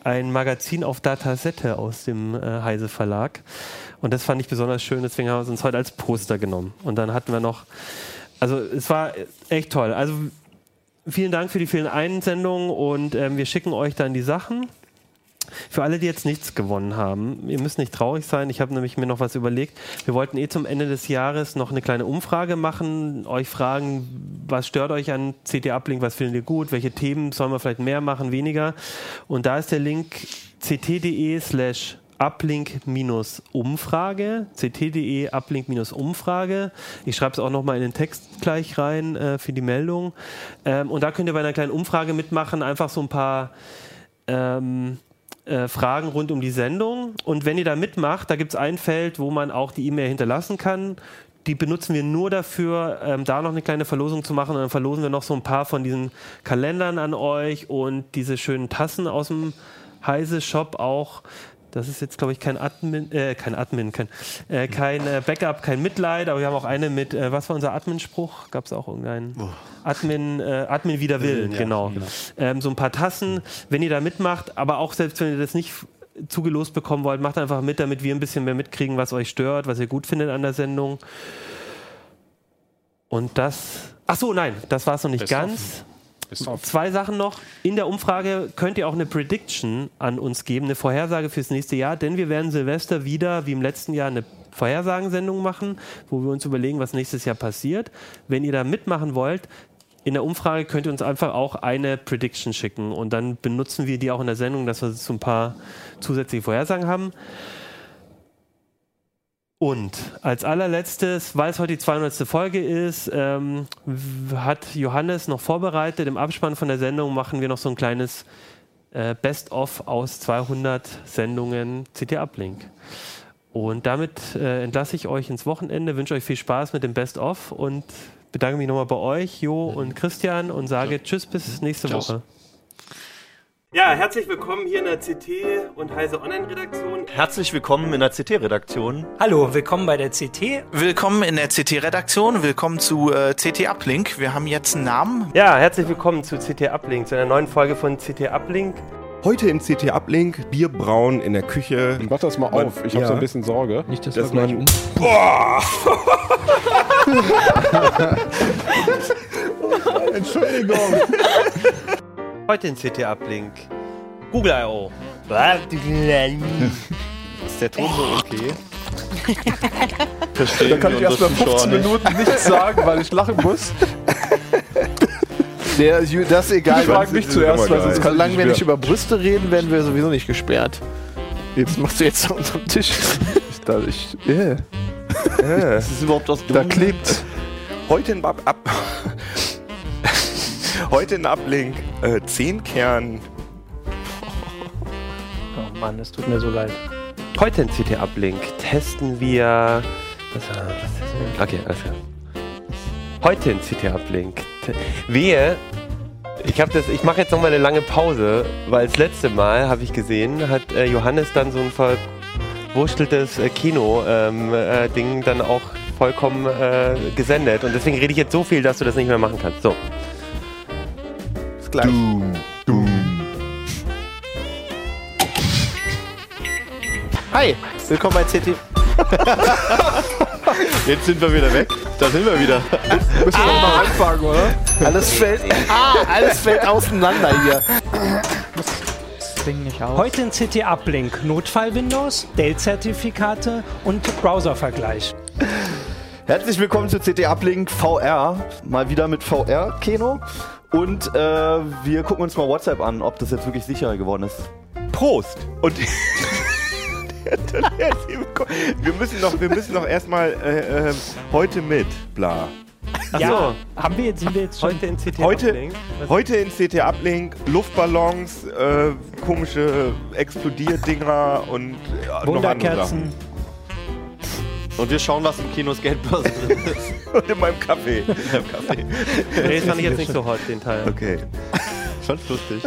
ein Magazin auf Datasette aus dem äh, Heise Verlag. Und das fand ich besonders schön, deswegen haben wir es uns heute als Poster genommen. Und dann hatten wir noch, also es war echt toll. Also vielen Dank für die vielen Einsendungen und ähm, wir schicken euch dann die Sachen. Für alle, die jetzt nichts gewonnen haben, ihr müsst nicht traurig sein. Ich habe nämlich mir noch was überlegt. Wir wollten eh zum Ende des Jahres noch eine kleine Umfrage machen, euch fragen, was stört euch an CT Uplink, was findet ihr gut, welche Themen sollen wir vielleicht mehr machen, weniger. Und da ist der Link ct.de slash uplink-umfrage, ct.de uplink-umfrage. Ich schreibe es auch nochmal in den Text gleich rein äh, für die Meldung. Ähm, und da könnt ihr bei einer kleinen Umfrage mitmachen, einfach so ein paar ähm, äh, Fragen rund um die Sendung. Und wenn ihr da mitmacht, da gibt es ein Feld, wo man auch die E-Mail hinterlassen kann. Die benutzen wir nur dafür, ähm, da noch eine kleine Verlosung zu machen. Und dann verlosen wir noch so ein paar von diesen Kalendern an euch und diese schönen Tassen aus dem Heise-Shop auch. Das ist jetzt, glaube ich, kein Admin, äh, kein Admin, kein, äh, kein äh, Backup, kein Mitleid, aber wir haben auch eine mit, äh, was war unser Admin-Spruch? Gab es auch irgendeinen? Admin, äh, Admin wider Willen, ja, genau. Ähm, so ein paar Tassen, wenn ihr da mitmacht, aber auch selbst wenn ihr das nicht zugelost bekommen wollt, macht einfach mit, damit wir ein bisschen mehr mitkriegen, was euch stört, was ihr gut findet an der Sendung. Und das. Ach so, nein, das war es noch nicht Best ganz. Ist. Zwei Sachen noch. In der Umfrage könnt ihr auch eine Prediction an uns geben, eine Vorhersage fürs nächste Jahr, denn wir werden Silvester wieder, wie im letzten Jahr, eine Vorhersagensendung machen, wo wir uns überlegen, was nächstes Jahr passiert. Wenn ihr da mitmachen wollt, in der Umfrage könnt ihr uns einfach auch eine Prediction schicken und dann benutzen wir die auch in der Sendung, dass wir so ein paar zusätzliche Vorhersagen haben. Und als allerletztes, weil es heute die 200. Folge ist, ähm, hat Johannes noch vorbereitet. Im Abspann von der Sendung machen wir noch so ein kleines äh, Best-of aus 200 Sendungen CT Uplink. Und damit äh, entlasse ich euch ins Wochenende, wünsche euch viel Spaß mit dem Best-of und bedanke mich nochmal bei euch, Jo und Christian, und sage Tschüss bis nächste Tschüss. Woche. Ja, herzlich willkommen hier in der CT und Heise Online-Redaktion. Herzlich willkommen in der CT-Redaktion. Hallo, willkommen bei der CT. Willkommen in der CT-Redaktion, willkommen zu äh, CT Uplink. Wir haben jetzt einen Namen. Ja, herzlich willkommen zu CT Uplink, zu einer neuen Folge von CT Uplink. Heute im CT Uplink Bierbrauen in der Küche. Mach das mal Man- auf. Ich habe ja. so ein bisschen Sorge. Nicht, dass, Dass man- um. Entschuldigung. Heute in CT Uplink. Google I.O. Ist der Ton so okay? Da kann ich erst mal 15 Minuten nichts sagen, weil ich lachen muss. Der, das ist egal. Ich frage mich zuerst, weil sonst kann Solange wir nicht über Brüste reden, werden wir sowieso nicht gesperrt. Jetzt machst du jetzt unterm Tisch. Ich, da, ich, yeah. Das ist überhaupt was Da klebt. Heute in Bab ab. Heute ein Uplink, äh, 10 Kern. Oh Mann, es tut mir so leid. Heute in CT Uplink testen wir. Was, war- was testen wir? Okay, alles klar. Heute in CT Uplink. te- Wehe. Ich, hab das- ich mache jetzt nochmal eine lange Pause, weil das letzte Mal, habe ich gesehen, hat äh, Johannes dann so ein verwurschteltes äh, Kino-Ding äh, Ding dann auch vollkommen äh, gesendet. Und deswegen rede ich jetzt so viel, dass du das nicht mehr machen kannst. So. Gleich. Hi, willkommen bei CT. Jetzt sind wir wieder weg. Da sind wir wieder. Müssen wir mal anfangen, oder? Alles fällt, ah, alles fällt auseinander hier. Heute in CT Uplink Notfall-Windows, Dell-Zertifikate und Browser-Vergleich. Herzlich willkommen zu CT Uplink VR. Mal wieder mit VR-Keno. Und äh, wir gucken uns mal WhatsApp an, ob das jetzt wirklich sicherer geworden ist. Prost! Und wir müssen noch, wir müssen noch erstmal äh, äh, heute mit, bla. ja, haben wir jetzt, sind wir jetzt schon Heute in CT Heute- Uplink. Was- Heute in CT Uplink Luftballons, äh, komische Explodierdinger und ja, noch andere Wunderkerzen. Und wir schauen, was im Kinos Geldbörse drin ist. Und in meinem Kaffee. Im Café. Nee, das fand ich jetzt nicht so hot, den Teil. Okay. Schon lustig.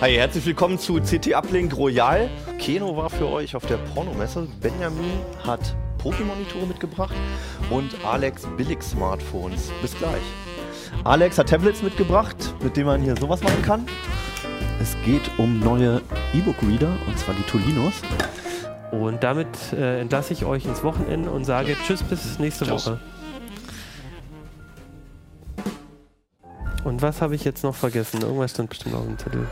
Hi, herzlich willkommen zu CT Uplink Royal. Keno war für euch auf der Pornomesse. Benjamin hat Profi-Monitore mitgebracht und Alex Billig-Smartphones. Bis gleich. Alex hat Tablets mitgebracht, mit denen man hier sowas machen kann. Es geht um neue E-Book-Reader, und zwar die Tolinos. Und damit äh, entlasse ich euch ins Wochenende und sage Tschüss bis nächste Tschüss. Woche. Und was habe ich jetzt noch vergessen? Irgendwas stand bestimmt auf dem Zettel.